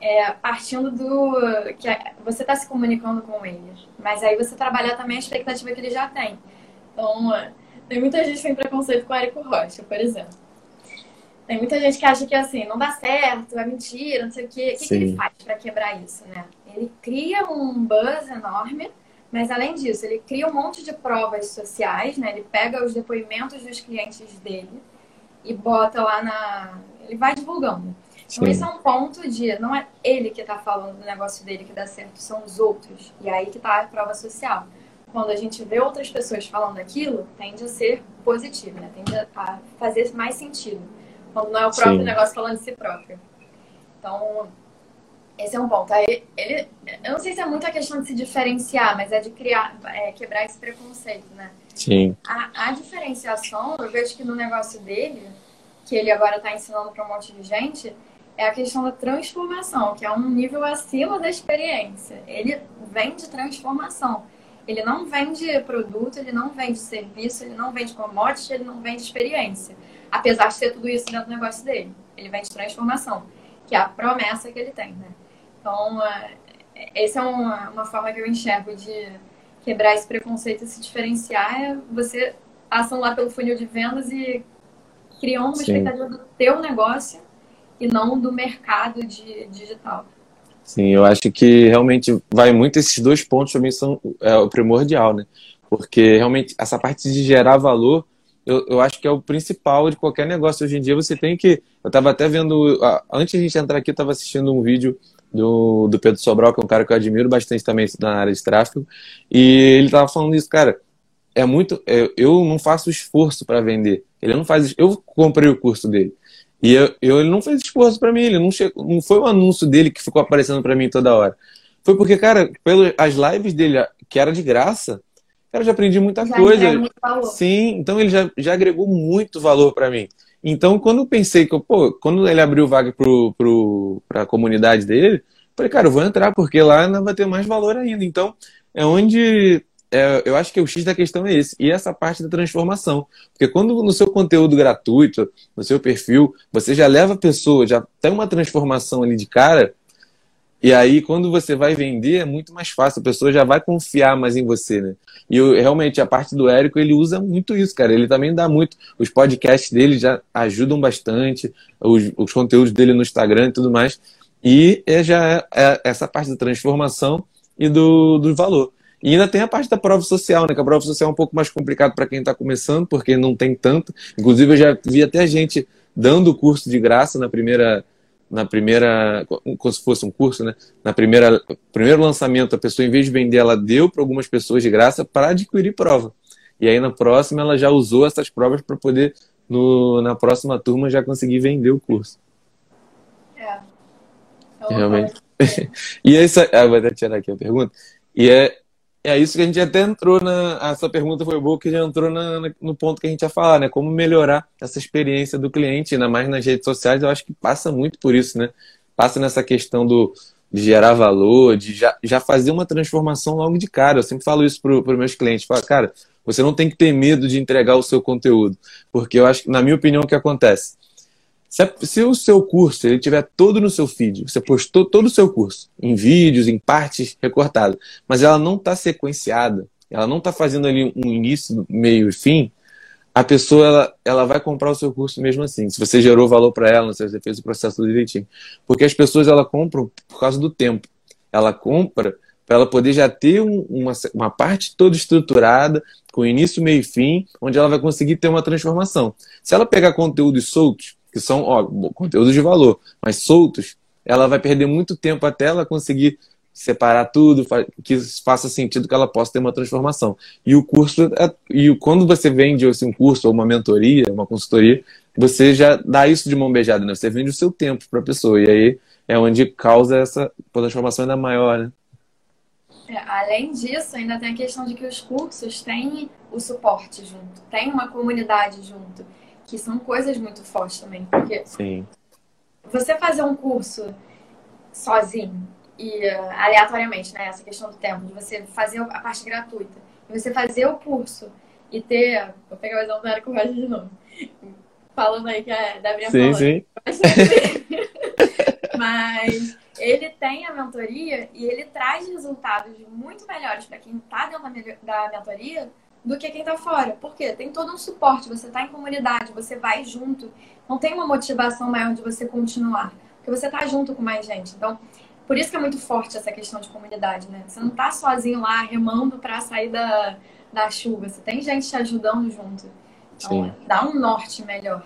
é, partindo do que você está se comunicando com eles, mas aí você trabalhar também a expectativa que ele já tem. Então, tem muita gente que tem preconceito com o Érico Rocha, por exemplo. Tem muita gente que acha que assim, não dá certo, é mentira, não sei o quê. O que, que ele faz para quebrar isso, né? Ele cria um buzz enorme, mas além disso, ele cria um monte de provas sociais, né? Ele pega os depoimentos dos clientes dele e bota lá na. Ele vai divulgando. Então, esse é um ponto de. Não é ele que está falando do negócio dele que dá certo, são os outros. E aí que está a prova social. Quando a gente vê outras pessoas falando aquilo, tende a ser positivo, né? Tende a fazer mais sentido. Quando não é o próprio Sim. negócio falando de si próprio. Então, esse é um ponto. Aí, ele, eu não sei se é muito a questão de se diferenciar, mas é de criar, é, quebrar esse preconceito, né? Sim. A, a diferenciação, eu vejo que no negócio dele, que ele agora está ensinando para um monte de gente, é a questão da transformação, que é um nível acima da experiência. Ele vende transformação. Ele não vende produto, ele não vende serviço, ele não vende commodity, ele não vende experiência apesar de ter tudo isso dentro do negócio dele. Ele vende transformação, que é a promessa que ele tem, né? Então, é, essa é uma, uma forma que eu enxergo de quebrar esse preconceito e se diferenciar, é você passando lá pelo funil de vendas e criando uma Sim. expectativa do teu negócio e não do mercado de digital. Sim, eu acho que realmente vai muito esses dois pontos para mim são é, o primordial, né? Porque realmente essa parte de gerar valor eu, eu acho que é o principal de qualquer negócio. Hoje em dia você tem que. Eu estava até vendo. Antes de a gente entrar aqui, eu estava assistindo um vídeo do, do Pedro Sobral, que é um cara que eu admiro bastante também na área de tráfego. E ele estava falando isso, cara. É muito. É, eu não faço esforço para vender. Ele não faz. Eu comprei o curso dele. E eu, eu ele não fez esforço para mim. Ele não, chegou, não foi o anúncio dele que ficou aparecendo para mim toda hora. Foi porque, cara, pelas lives dele, que era de graça, Cara, eu já aprendi muita já coisa. Sim, então ele já, já agregou muito valor para mim. Então, quando eu pensei que, pô, quando ele abriu vaga pro, pro, pra comunidade dele, falei, cara, eu vou entrar, porque lá vai ter mais valor ainda. Então, é onde é, eu acho que o X da questão é esse. E essa parte da transformação. Porque quando no seu conteúdo gratuito, no seu perfil, você já leva a pessoa, já tem uma transformação ali de cara, e aí, quando você vai vender, é muito mais fácil, a pessoa já vai confiar mais em você, né? E eu, realmente, a parte do Érico, ele usa muito isso, cara. Ele também dá muito. Os podcasts dele já ajudam bastante, os, os conteúdos dele no Instagram e tudo mais. E é já é, é essa parte da transformação e do, do valor. E ainda tem a parte da prova social, né? Que a prova social é um pouco mais complicado para quem está começando, porque não tem tanto. Inclusive, eu já vi até gente dando o curso de graça na primeira na primeira, como se fosse um curso, né? Na primeira, primeiro lançamento, a pessoa, em vez de vender, ela deu para algumas pessoas de graça para adquirir prova. E aí na próxima ela já usou essas provas para poder, no, na próxima turma, já conseguir vender o curso. É. Realmente. [LAUGHS] e é isso. Ah, vou até tirar aqui a pergunta. E é, é isso que a gente até entrou na. Essa pergunta foi boa que já entrou na, no ponto que a gente ia falar, né? Como melhorar essa experiência do cliente, ainda mais nas redes sociais, eu acho que passa muito por isso, né? Passa nessa questão do, de gerar valor, de já, já fazer uma transformação logo de cara. Eu sempre falo isso para os meus clientes. Falo, cara, você não tem que ter medo de entregar o seu conteúdo. Porque eu acho que, na minha opinião, o que acontece? Se, se, o seu curso ele tiver todo no seu feed, você postou todo o seu curso, em vídeos, em partes recortadas, mas ela não está sequenciada, ela não está fazendo ali um início, meio e fim, a pessoa ela, ela vai comprar o seu curso mesmo assim. Se você gerou valor para ela, se você fez o processo direitinho. Porque as pessoas ela compram por causa do tempo. Ela compra para ela poder já ter um, uma, uma parte toda estruturada, com início, meio e fim, onde ela vai conseguir ter uma transformação. Se ela pegar conteúdos soltos, que são ó, conteúdos de valor, mas soltos, ela vai perder muito tempo até ela conseguir separar tudo, que faça sentido que ela possa ter uma transformação. E o curso, é, e quando você vende assim, um curso ou uma mentoria, uma consultoria, você já dá isso de mão beijada, né? Você vende o seu tempo para a pessoa, e aí é onde causa essa transformação ainda maior, né? É, além disso, ainda tem a questão de que os cursos têm o suporte junto, tem uma comunidade junto que são coisas muito fortes também. Porque Sim. você fazer um curso sozinho e uh, aleatoriamente, né? Essa questão do tempo, de você fazer a parte gratuita, e você fazer o curso e ter. Vou pegar o exemplo do Érico Rocha de novo. Falando aí que é da minha Sim, sim. [LAUGHS] Mas ele tem a mentoria e ele traz resultados muito melhores para quem está dentro da mentoria do que quem está fora. Por quê? Tem todo um suporte, você está em comunidade, você vai junto. Não tem uma motivação maior de você continuar, porque você está junto com mais gente. Então, por isso que é muito forte essa questão de comunidade, né? Você não está sozinho lá remando para sair da, da chuva, você tem gente te ajudando junto. Então, Sim. dá um norte melhor.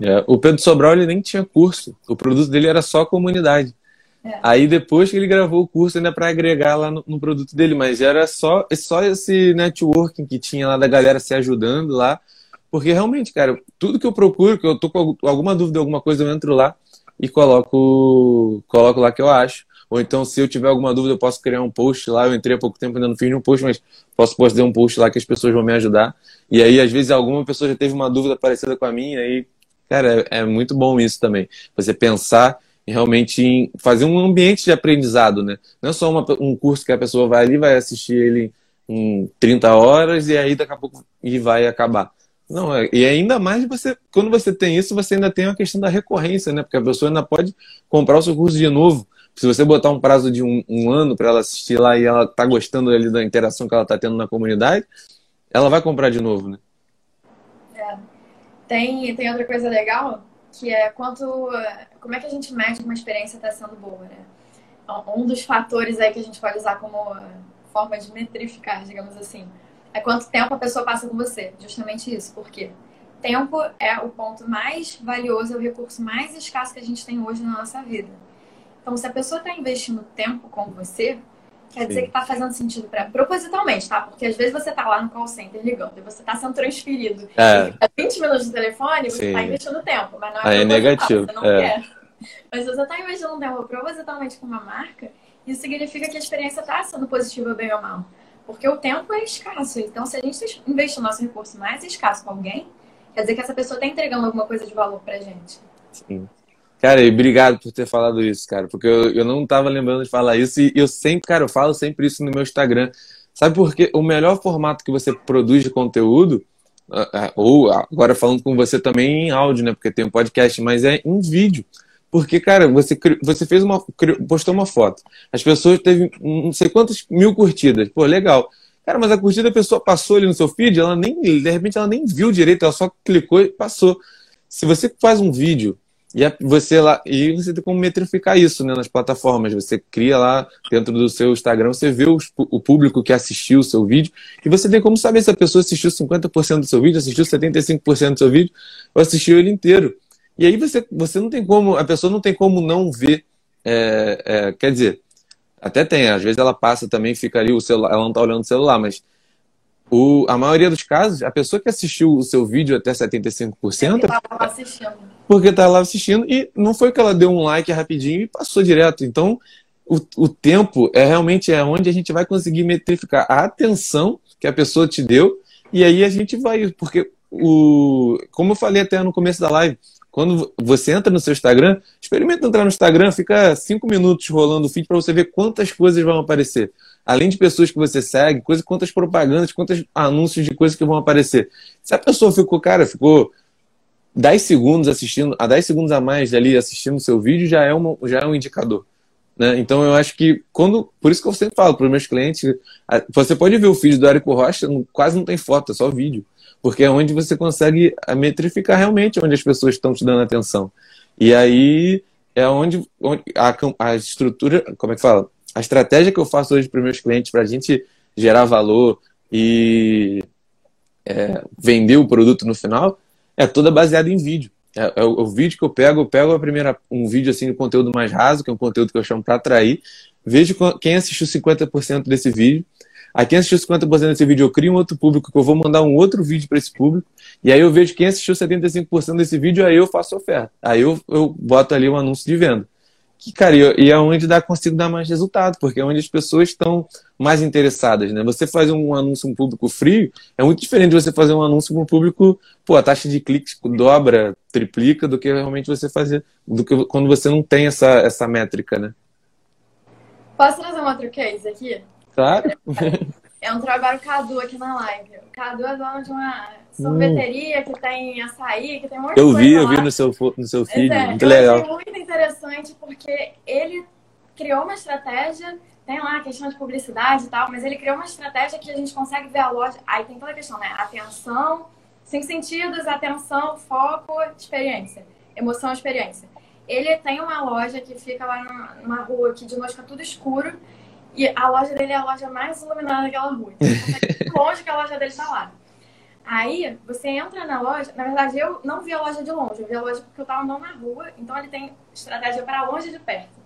É, o Pedro Sobral ele nem tinha curso, o produto dele era só comunidade. É. Aí depois que ele gravou o curso ainda para agregar lá no, no, produto dele, mas era só, só esse networking que tinha lá da galera se ajudando lá. Porque realmente, cara, tudo que eu procuro, que eu tô com alguma dúvida, alguma coisa, eu entro lá e coloco, coloco lá que eu acho. Ou então, se eu tiver alguma dúvida, eu posso criar um post lá. Eu entrei há pouco tempo, ainda não fiz nenhum post, mas posso fazer um post lá que as pessoas vão me ajudar. E aí, às vezes, alguma pessoa já teve uma dúvida parecida com a minha, aí, cara, é, é muito bom isso também. Você pensar realmente fazer um ambiente de aprendizado, né? Não é só uma, um curso que a pessoa vai ali, vai assistir ele em 30 horas e aí daqui a pouco e vai acabar. Não, é, e ainda mais você, quando você tem isso, você ainda tem a questão da recorrência, né? Porque a pessoa ainda pode comprar o seu curso de novo. Se você botar um prazo de um, um ano para ela assistir lá e ela tá gostando ali da interação que ela tá tendo na comunidade, ela vai comprar de novo, né? É. Tem, tem outra coisa legal que é quanto como é que a gente mede uma experiência está sendo boa, né? Um dos fatores aí que a gente pode usar como forma de metrificar, digamos assim, é quanto tempo a pessoa passa com você. Justamente isso. Por quê? Tempo é o ponto mais valioso, é o recurso mais escasso que a gente tem hoje na nossa vida. Então, se a pessoa está investindo tempo com você, quer Sim. dizer que está fazendo sentido para propositalmente, tá? Porque às vezes você está lá no call center ligando e você está sendo transferido. É. E 20 minutos de telefone, você está investindo tempo, mas não é, Aí é negativo. Você não é. quer. Mas você está investindo tempo propositalmente com uma marca, isso significa que a experiência está sendo positiva, bem ou mal. Porque o tempo é escasso. Então, se a gente investir o nosso recurso mais escasso com alguém, quer dizer que essa pessoa está entregando alguma coisa de valor para gente. Sim. Cara, e obrigado por ter falado isso, cara, porque eu, eu não tava lembrando de falar isso e eu sempre, cara, eu falo sempre isso no meu Instagram. Sabe por quê? O melhor formato que você produz de conteúdo, ou agora falando com você também em áudio, né? Porque tem um podcast, mas é em vídeo. Porque, cara, você, você fez uma. postou uma foto. As pessoas teve não sei quantas mil curtidas. Pô, legal. Cara, mas a curtida a pessoa passou ali no seu feed, ela nem, de repente, ela nem viu direito, ela só clicou e passou. Se você faz um vídeo e você lá e você tem como metrificar isso né, nas plataformas. Você cria lá dentro do seu Instagram, você vê os, o público que assistiu o seu vídeo e você tem como saber se a pessoa assistiu 50% do seu vídeo, assistiu 75% do seu vídeo ou assistiu ele inteiro. E aí você, você não tem como, a pessoa não tem como não ver. É, é, quer dizer, até tem, às vezes ela passa também, fica ali o celular, ela não está olhando o celular, mas o, a maioria dos casos, a pessoa que assistiu o seu vídeo até 75%. Porque estava lá assistindo. Porque estava lá assistindo e não foi que ela deu um like rapidinho e passou direto. Então, o, o tempo é realmente é onde a gente vai conseguir metrificar a atenção que a pessoa te deu e aí a gente vai. Porque, o, como eu falei até no começo da live, quando você entra no seu Instagram, experimenta entrar no Instagram, fica cinco minutos rolando o feed para você ver quantas coisas vão aparecer. Além de pessoas que você segue, coisa, quantas propagandas, quantos anúncios de coisas que vão aparecer. Se a pessoa ficou, cara, ficou 10 segundos assistindo, a 10 segundos a mais ali assistindo o seu vídeo, já é, uma, já é um indicador. Né? Então eu acho que quando. Por isso que eu sempre falo para os meus clientes, você pode ver o vídeo do Érico Rocha, quase não tem foto, é só vídeo porque é onde você consegue metrificar realmente onde as pessoas estão te dando atenção. E aí é onde, onde a, a, estrutura, como é que fala? A estratégia que eu faço hoje para meus clientes para a gente gerar valor e é, vender o produto no final é toda baseada em vídeo. É, é, o, é, o, vídeo que eu pego, eu pego a primeira, um vídeo assim de conteúdo mais raso, que é um conteúdo que eu chamo para atrair, vejo quem assistiu 50% desse vídeo, Aí quem assistiu 50% desse vídeo, eu crio um outro público, que eu vou mandar um outro vídeo para esse público. E aí eu vejo quem assistiu 75% desse vídeo, aí eu faço oferta. Aí eu, eu boto ali um anúncio de venda. Que, cara, e é onde dá, consigo dar mais resultado, porque é onde as pessoas estão mais interessadas, né? Você fazer um anúncio um público frio é muito diferente de você fazer um anúncio para um público, pô, a taxa de cliques dobra, triplica do que realmente você fazer, do que quando você não tem essa, essa métrica, né? Posso trazer um outro case aqui? Claro. É um trabalho Cadu aqui na live. O Cadu é dono de uma sorveteria hum. que tem açaí, que tem um monte eu de coisa. Eu vi, eu vi no seu, no seu feed. É, muito legal. Achei muito interessante porque ele criou uma estratégia, tem lá a questão de publicidade e tal, mas ele criou uma estratégia que a gente consegue ver a loja. Aí tem toda a questão, né? Atenção, cinco sentidos, atenção, foco, experiência. Emoção, experiência. Ele tem uma loja que fica lá numa, numa rua que de noite fica tudo escuro. E a loja dele é a loja mais iluminada daquela rua. Então, [LAUGHS] longe que a loja dele está lá. Aí, você entra na loja. Na verdade, eu não vi a loja de longe. Eu vi a loja porque eu estava andando na rua. Então, ele tem estratégia para longe de perto.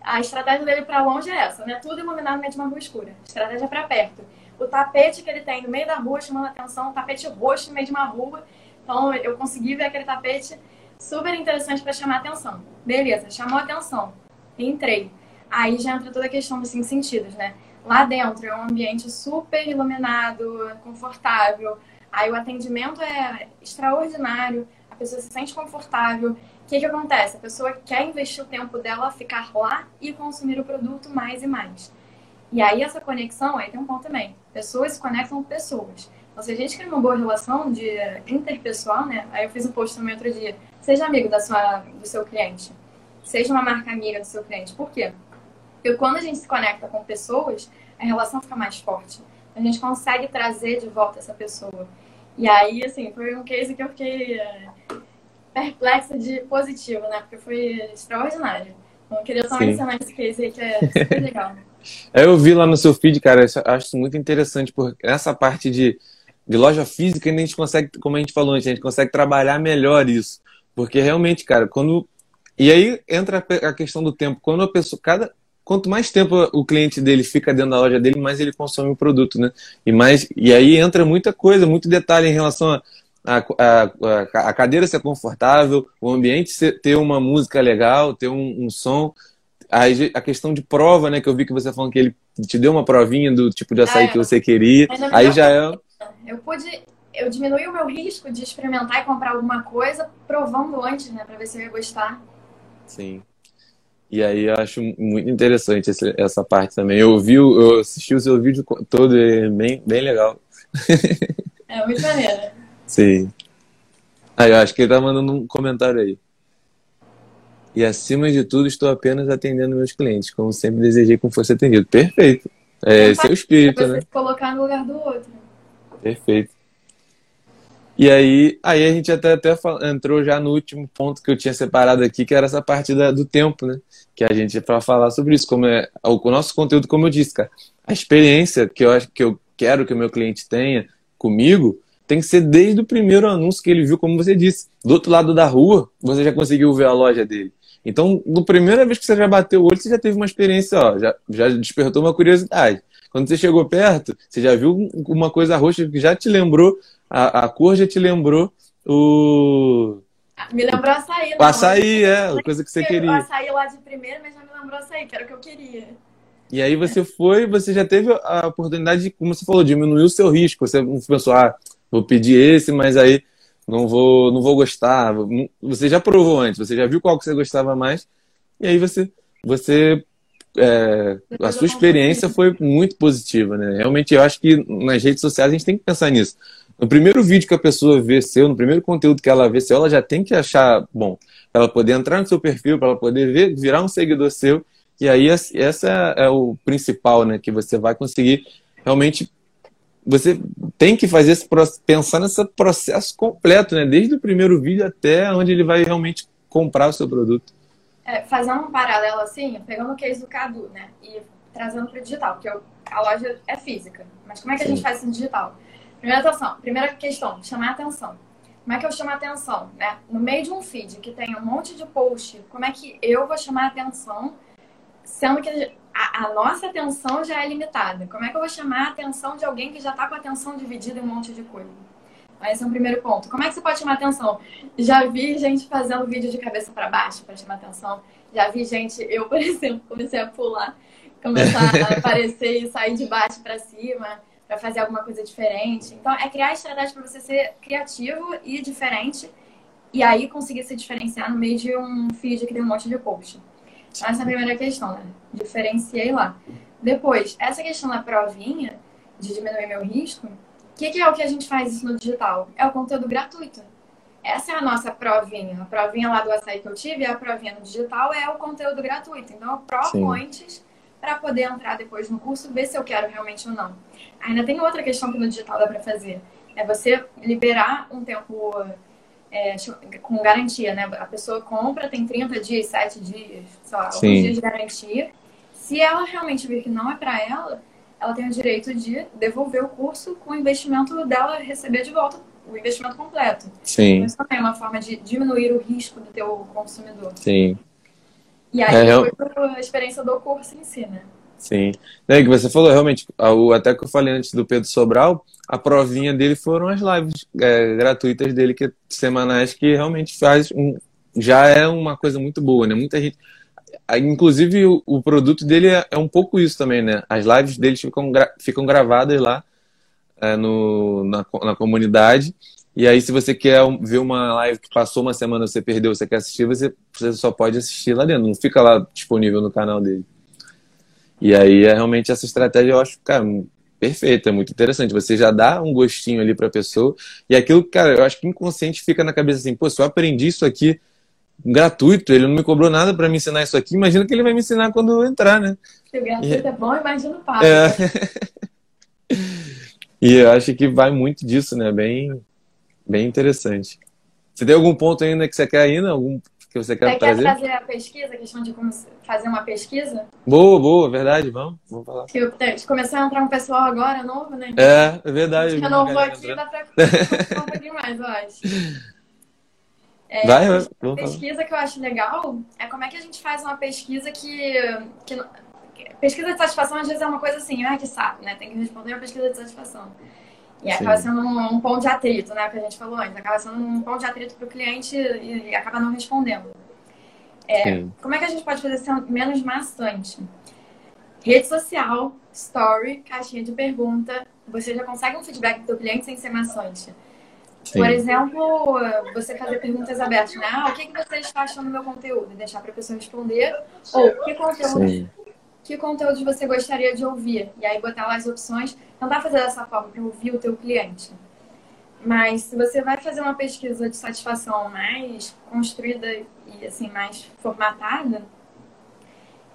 A estratégia dele para longe é essa, né? Tudo iluminado no meio de uma rua escura. Estratégia para perto. O tapete que ele tem no meio da rua chamando atenção, um tapete roxo no meio de uma rua. Então, eu consegui ver aquele tapete super interessante para chamar atenção. Beleza, chamou atenção. Entrei aí já entra toda a questão dos cinco sentidos, né? Lá dentro é um ambiente super iluminado, confortável. Aí o atendimento é extraordinário, a pessoa se sente confortável. O que, que acontece? A pessoa quer investir o tempo dela, ficar lá e consumir o produto mais e mais. E aí essa conexão, aí tem um ponto também. Pessoas se conectam com pessoas. Então, se a gente cria uma boa relação de interpessoal, né? Aí eu fiz um post também outro dia. Seja amigo da sua, do seu cliente. Seja uma marca amiga do seu cliente. Por quê? Porque quando a gente se conecta com pessoas, a relação fica mais forte. A gente consegue trazer de volta essa pessoa. E aí, assim, foi um case que eu fiquei é, perplexa de positivo, né? Porque foi extraordinário. Então, eu queria só mencionar esse case aí, que é super [LAUGHS] legal. É, eu vi lá no seu feed, cara, acho muito interessante, porque essa parte de, de loja física, a gente consegue, como a gente falou antes, a gente consegue trabalhar melhor isso. Porque realmente, cara, quando. E aí entra a questão do tempo. Quando a pessoa. Cada, quanto mais tempo o cliente dele fica dentro da loja dele, mais ele consome o produto, né? E, mais, e aí entra muita coisa, muito detalhe em relação a, a, a, a cadeira ser confortável, o ambiente ser, ter uma música legal, ter um, um som. A, a questão de prova, né? Que eu vi que você falando que ele te deu uma provinha do tipo de açaí é, que você queria. Aí já é. Eu pude. Eu diminui o meu risco de experimentar e comprar alguma coisa provando antes, né? Pra ver se eu ia gostar. Sim. E aí eu acho muito interessante esse, essa parte também. Eu vi, eu assisti o seu vídeo todo, é bem, bem legal. [LAUGHS] É muito maneiro. Sim. Aí eu acho que ele tá mandando um comentário aí. E acima de tudo, estou apenas atendendo meus clientes, como sempre desejei que fosse atendido. Perfeito. É, esse é o espírito, né? colocar no lugar do outro. Perfeito. E aí, aí a gente até, até entrou já no último ponto que eu tinha separado aqui, que era essa parte da, do tempo, né? Que a gente para falar sobre isso, como é o, o nosso conteúdo, como eu disse, cara, a experiência que eu acho que eu quero que o meu cliente tenha comigo tem que ser desde o primeiro anúncio que ele viu, como você disse. Do outro lado da rua, você já conseguiu ver a loja dele. Então, na primeira vez que você já bateu o olho, você já teve uma experiência, ó, já, já despertou uma curiosidade. Quando você chegou perto, você já viu uma coisa roxa que já te lembrou, a, a cor já te lembrou o. Me lembrou açaí, O açaí, é, a coisa que você queria. O açaí lá de primeira, mas já me lembrou açaí, que era o que eu queria. E aí você foi, você já teve a oportunidade de, como você falou, diminuir o seu risco. Você pensou, ah, vou pedir esse, mas aí não vou, não vou gostar. Você já provou antes, você já viu qual que você gostava mais, e aí você, você é, a sua experiência foi muito positiva, né? Realmente, eu acho que nas redes sociais a gente tem que pensar nisso. No primeiro vídeo que a pessoa vê seu, no primeiro conteúdo que ela vê seu, ela já tem que achar bom, para ela poder entrar no seu perfil, para ela poder ver, virar um seguidor seu. E aí essa é o principal, né? Que você vai conseguir realmente você tem que fazer esse pensar nesse processo completo, né? Desde o primeiro vídeo até onde ele vai realmente comprar o seu produto. É, fazendo um paralelo assim, pegando o case do Cadu, né? E trazendo para o digital, porque a loja é física. Mas como é que Sim. a gente faz isso no digital? Primeira atenção, primeira questão, chamar atenção. Como é que eu chamo atenção, né? No meio de um feed que tem um monte de post, como é que eu vou chamar atenção, sendo que a, a, nossa atenção já é limitada. Como é que eu vou chamar a atenção de alguém que já está com a atenção dividida em um monte de coisa? Esse é um primeiro ponto. Como é que você pode chamar atenção? Já vi gente fazendo vídeo de cabeça para baixo para chamar atenção. Já vi gente, eu, [LAUGHS] por exemplo, comecei a pular, começar a aparecer e sair de baixo para cima para fazer alguma coisa diferente. Então, é criar estratégia para você ser criativo e diferente e aí conseguir se diferenciar no meio de um feed que tem um monte de post. Então, essa é a primeira questão, né? Diferenciei lá. Depois, essa questão da provinha, de diminuir meu risco, o que, que, é o que a gente faz isso no digital? É o conteúdo gratuito. Essa é a nossa provinha. A provinha lá do açaí que eu tive, a provinha no digital, é o conteúdo gratuito. Então, eu provo Sim. antes para poder entrar depois no curso, ver se eu quero realmente ou não. Ainda tem outra questão que no digital dá para fazer. É você liberar um tempo é, com garantia, né? A pessoa compra, tem 30 dias, 7 dias, sei lá, alguns dias de garantia. Se ela realmente vir que não é para ela, ela tem o direito de devolver o curso com o investimento dela receber de volta o investimento completo. Sim. Então, isso também é uma forma de diminuir o risco do teu consumidor. Sim. E aí é, foi a experiência do curso em si, né? Sim. É que você falou, realmente, até que eu falei antes do Pedro Sobral, a provinha dele foram as lives é, gratuitas dele, que semanais, que realmente faz um, já é uma coisa muito boa, né? Muita gente. Inclusive, o, o produto dele é, é, um pouco isso também, né? As lives dele ficam, gra, ficam gravadas lá é, no, na, na comunidade. E aí, se você quer ver uma live que passou uma semana, você perdeu, você quer assistir, você, você só pode assistir lá dentro, não fica lá disponível no canal dele. E aí é realmente essa estratégia, eu acho, cara, perfeita, é muito interessante. Você já dá um gostinho ali para a pessoa. E aquilo, cara, eu acho que inconsciente fica na cabeça assim, pô, se eu aprendi isso aqui gratuito, ele não me cobrou nada para me ensinar isso aqui, imagina que ele vai me ensinar quando eu entrar, né? Se o gratuito e... é bom, imagina o papo. É... [LAUGHS] e eu acho que vai muito disso, né? Bem, bem interessante. Você tem algum ponto ainda que você quer ainda? Algum que você quer você trazer? Quer trazer a pesquisa, a questão de como fazer uma pesquisa? Boa, boa, verdade, vamos, vamos falar. Que eu, começar a entrar um pessoal agora novo, né? É, é verdade. Que eu não vou aqui, dá pra um pouquinho mais, eu acho. É, [LAUGHS] vai, vai, a pesquisa falar. que eu acho legal é como é que a gente faz uma pesquisa que, que pesquisa de satisfação às vezes é uma coisa assim, ah, que saco, né? Tem que responder uma pesquisa de satisfação. E Sim. acaba sendo um, um, ponto de atrito, né? Que a gente falou antes. Acaba sendo um ponto de atrito para o cliente e, e, acaba não respondendo. É, como é que a gente pode fazer ser menos maçante? Rede social, story, caixinha de pergunta. Você já consegue um feedback do cliente sem ser maçante. Sim. Por exemplo, você fazer perguntas abertas, né? Ah, o que, que você está achando do meu conteúdo? E deixar para a pessoa responder. Ou que conteúdo, que conteúdos você gostaria de ouvir? E aí botar lá as opções. Tentar fazer dessa forma para ouvir o teu cliente. Mas se você vai fazer uma pesquisa de satisfação mais construída e assim mais formatada,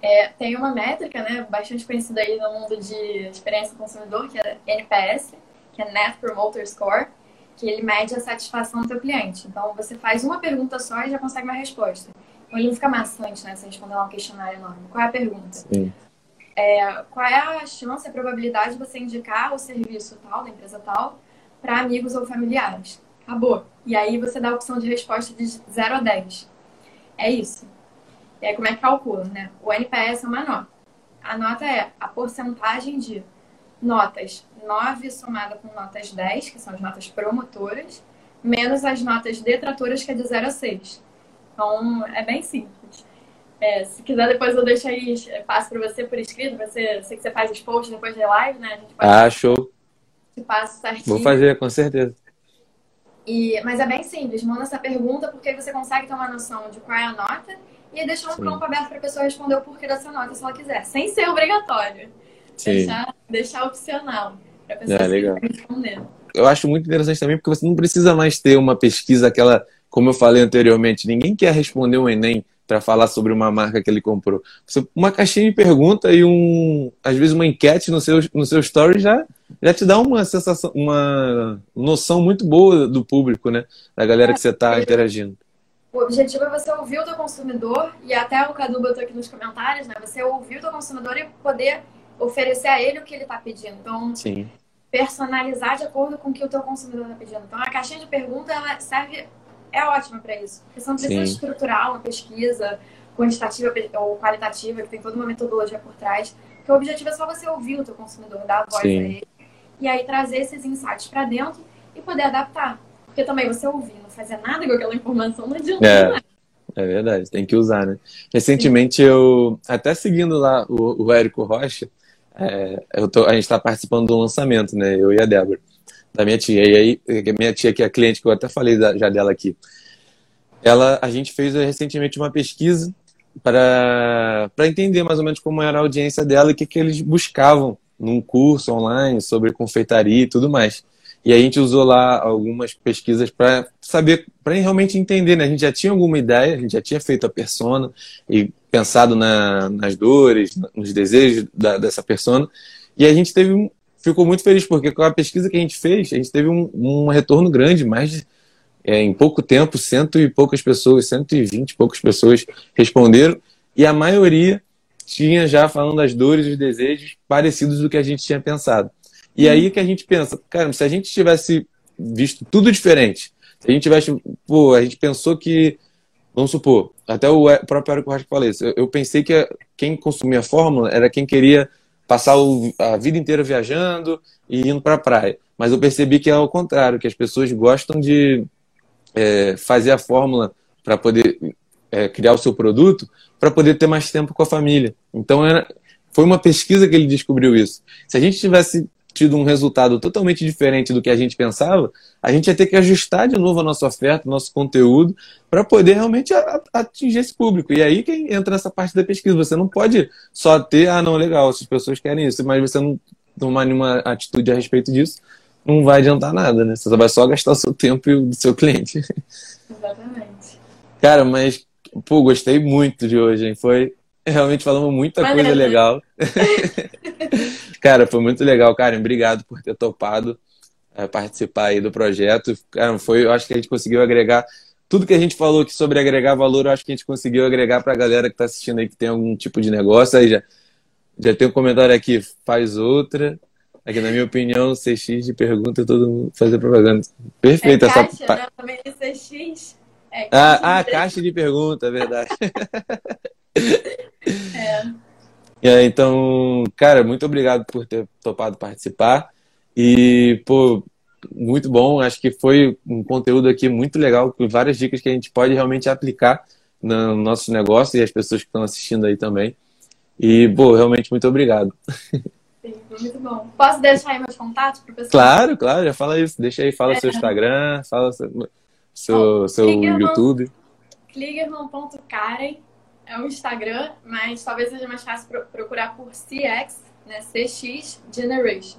é, tem uma métrica, né, bastante conhecida aí no mundo de experiência do consumidor, que é NPS, que é Net Promoter Score, que ele mede a satisfação do teu cliente. Então, você faz uma pergunta só e já consegue uma resposta. Ele não fica maçante, né, se responder lá um questionário enorme. Qual é a pergunta? É, qual é a chance, a probabilidade de você indicar o serviço tal, da empresa tal, para amigos ou familiares? Acabou. E aí você dá a opção de resposta de 0 a 10. É isso. E aí como é que calcula, né? O NPS é uma nota. A nota é a porcentagem de notas 9 somada com notas 10, que são as notas promotoras, menos as notas detratoras, que é de 0 a 6. Então, é bem simples. É, se quiser, depois eu deixo aí, passo para você por escrito. Você, sei que você faz os posts depois da live, né? Ah, show. Te passo certinho. Vou fazer, com certeza. E, mas é bem simples. Manda essa pergunta porque você consegue ter uma noção de qual é a nota e deixar um Sim. campo aberto para a pessoa responder o porquê dessa nota se ela quiser, sem ser obrigatório. Sim. Deixar, deixar opcional para a pessoa é, legal. responder. Eu acho muito interessante também porque você não precisa mais ter uma pesquisa aquela, como eu falei anteriormente, ninguém quer responder o Enem para falar sobre uma marca que ele comprou. Uma caixinha de pergunta e um, às vezes uma enquete no seu, no seu story já, já te dá uma sensação, uma noção muito boa do público, né? Da galera que você está interagindo. O objetivo é você ouvir o teu consumidor, e até o Cadu botou aqui nos comentários, né? Você ouvir o teu consumidor e poder oferecer a ele o que ele está pedindo. Então, Sim. personalizar de acordo com o que o teu consumidor está pedindo. Então, a caixinha de pergunta, ela serve, é ótima para isso. Porque você não precisa Sim. estruturar uma pesquisa quantitativa ou qualitativa, que tem toda uma metodologia por trás. Porque o objetivo é só você ouvir o teu consumidor, dar a voz Sim. a ele. E aí trazer esses insights para dentro e poder adaptar. Porque também você ouvir, não fazer nada com aquela informação, não adianta. É. É verdade, tem que usar, né? Recentemente eu, até seguindo lá o, o Érico Rocha, é, eu tô, a gente está participando do lançamento, né? Eu e a Débora, da minha tia. E aí, minha tia, que é cliente, que eu até falei da, já dela aqui, ela, a gente fez recentemente uma pesquisa para entender mais ou menos como era a audiência dela e o que, que eles buscavam num curso online sobre confeitaria e tudo mais. E a gente usou lá algumas pesquisas para saber, para realmente entender, né? A gente já tinha alguma ideia, a gente já tinha feito a persona e pensado na, nas dores, nos desejos da, dessa persona. E a gente teve um, ficou muito feliz, porque com a pesquisa que a gente fez, a gente teve um, um retorno grande, mais de, é, em pouco tempo, cento e poucas pessoas, cento e vinte poucas pessoas responderam, e a maioria tinha já falando das dores e os desejos parecidos do que a gente tinha pensado. E aí que a gente pensa, cara, se a gente tivesse visto tudo diferente, se a gente tivesse, pô, a gente pensou que, vamos supor, até o próprio Érico Rasco falou isso, eu, eu pensei que quem consumia a fórmula era quem queria passar o, a vida inteira viajando e indo para a praia. Mas eu percebi que é ao contrário, que as pessoas gostam de é, fazer a fórmula para poder é, criar o seu produto, para poder ter mais tempo com a família. Então era, foi uma pesquisa que ele descobriu isso. Se a gente tivesse tido um resultado totalmente diferente do que a gente pensava, a gente ia ter que ajustar de novo a nossa oferta, nosso conteúdo, para poder realmente atingir esse público. E aí que entra nessa parte da pesquisa. Você não pode só ter, ah, não, legal, as pessoas querem isso, mas você não tomar nenhuma atitude a respeito disso, não vai adiantar nada, né? Você vai só gastar o seu tempo e o do seu cliente. Exatamente. Cara, mas, pô, gostei muito de hoje, hein? Foi realmente falamos muita Valeu. coisa legal. [LAUGHS] [LAUGHS] Cara, foi muito legal, Karen. Obrigado por ter topado é, participar aí do projeto. Cara, foi, eu acho que a gente conseguiu agregar tudo que a gente falou aqui sobre agregar valor, eu acho que a gente conseguiu agregar para a galera que está assistindo aí que tem algum tipo de negócio. Aí já, já tem um comentário aqui, faz outra. Aqui, na minha opinião, CX de pergunta, todo mundo fazer propaganda. Perfeito é caixa, essa. Né? Também CX. É, caixa ah, ah caixa de pergunta, é verdade. [LAUGHS] [LAUGHS] é. É, então, cara, muito obrigado por ter topado participar. E, pô, muito bom. Acho que foi um conteúdo aqui muito legal, com várias dicas que a gente pode realmente aplicar no nosso negócio e as pessoas que estão assistindo aí também. E, pô, realmente muito obrigado. Sim, muito bom. Posso deixar aí meus contatos pro pessoal? Claro, claro, já fala isso. Deixa aí, fala é. seu Instagram, fala seu, seu, seu YouTube. Kligerman.karen é o Instagram, mas talvez seja mais fácil procurar por CX, né? CX Generation.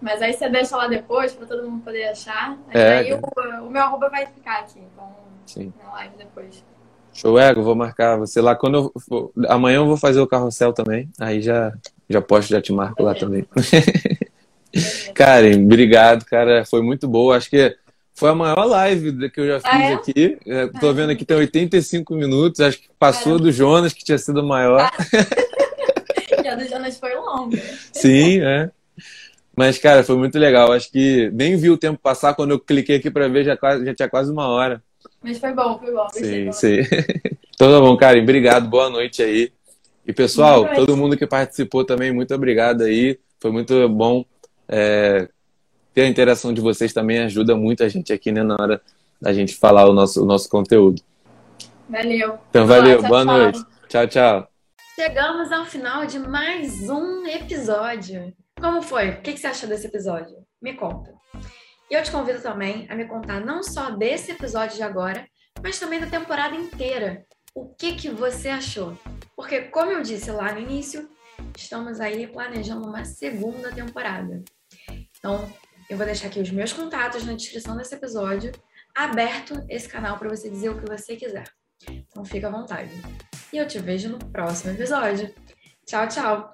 Mas aí você deixa lá depois para todo mundo poder achar. É, aí o, o, meu arroba vai ficar aqui, então Sim. na live depois. Show, Ego, vou marcar você lá. Quando eu for... Amanhã eu vou fazer o carrossel também. Aí já, já posto, já te marco lá também. [LAUGHS] Karen, obrigado, cara. Foi muito boa. Acho que foi a maior live que eu já fiz ah, é? aqui. Estou é, vendo aqui tem 85 minutos. Acho que passou é. do Jonas, que tinha sido maior. Ah. [LAUGHS] [LAUGHS] e a do Jonas foi longa. Sim, é. Mas, cara, foi muito legal. Acho que nem vi o tempo passar. Quando eu cliquei aqui para ver, já, já tinha quase uma hora. Mas foi bom, foi bom. Sim, sim. [LAUGHS] então tá bom, Karen. Obrigado. Boa noite aí. E, pessoal, todo mundo que participou também, muito obrigado aí. Foi muito bom. É, ter a interação de vocês também ajuda muito a gente aqui, né, na hora da gente falar o nosso, o nosso conteúdo. Valeu. Então, valeu. Boa, tchau, Boa noite. Tchau, tchau. Chegamos ao final de mais um episódio. Como foi? O que você achou desse episódio? Me conta. E eu te convido também a me contar não só desse episódio de agora, mas também da temporada inteira. O que, que você achou? Porque, como eu disse lá no início, estamos aí planejando uma segunda temporada. Então, eu vou deixar aqui os meus contatos na descrição desse episódio, aberto esse canal para você dizer o que você quiser. Então, fica à vontade. E eu te vejo no próximo episódio. Tchau, tchau!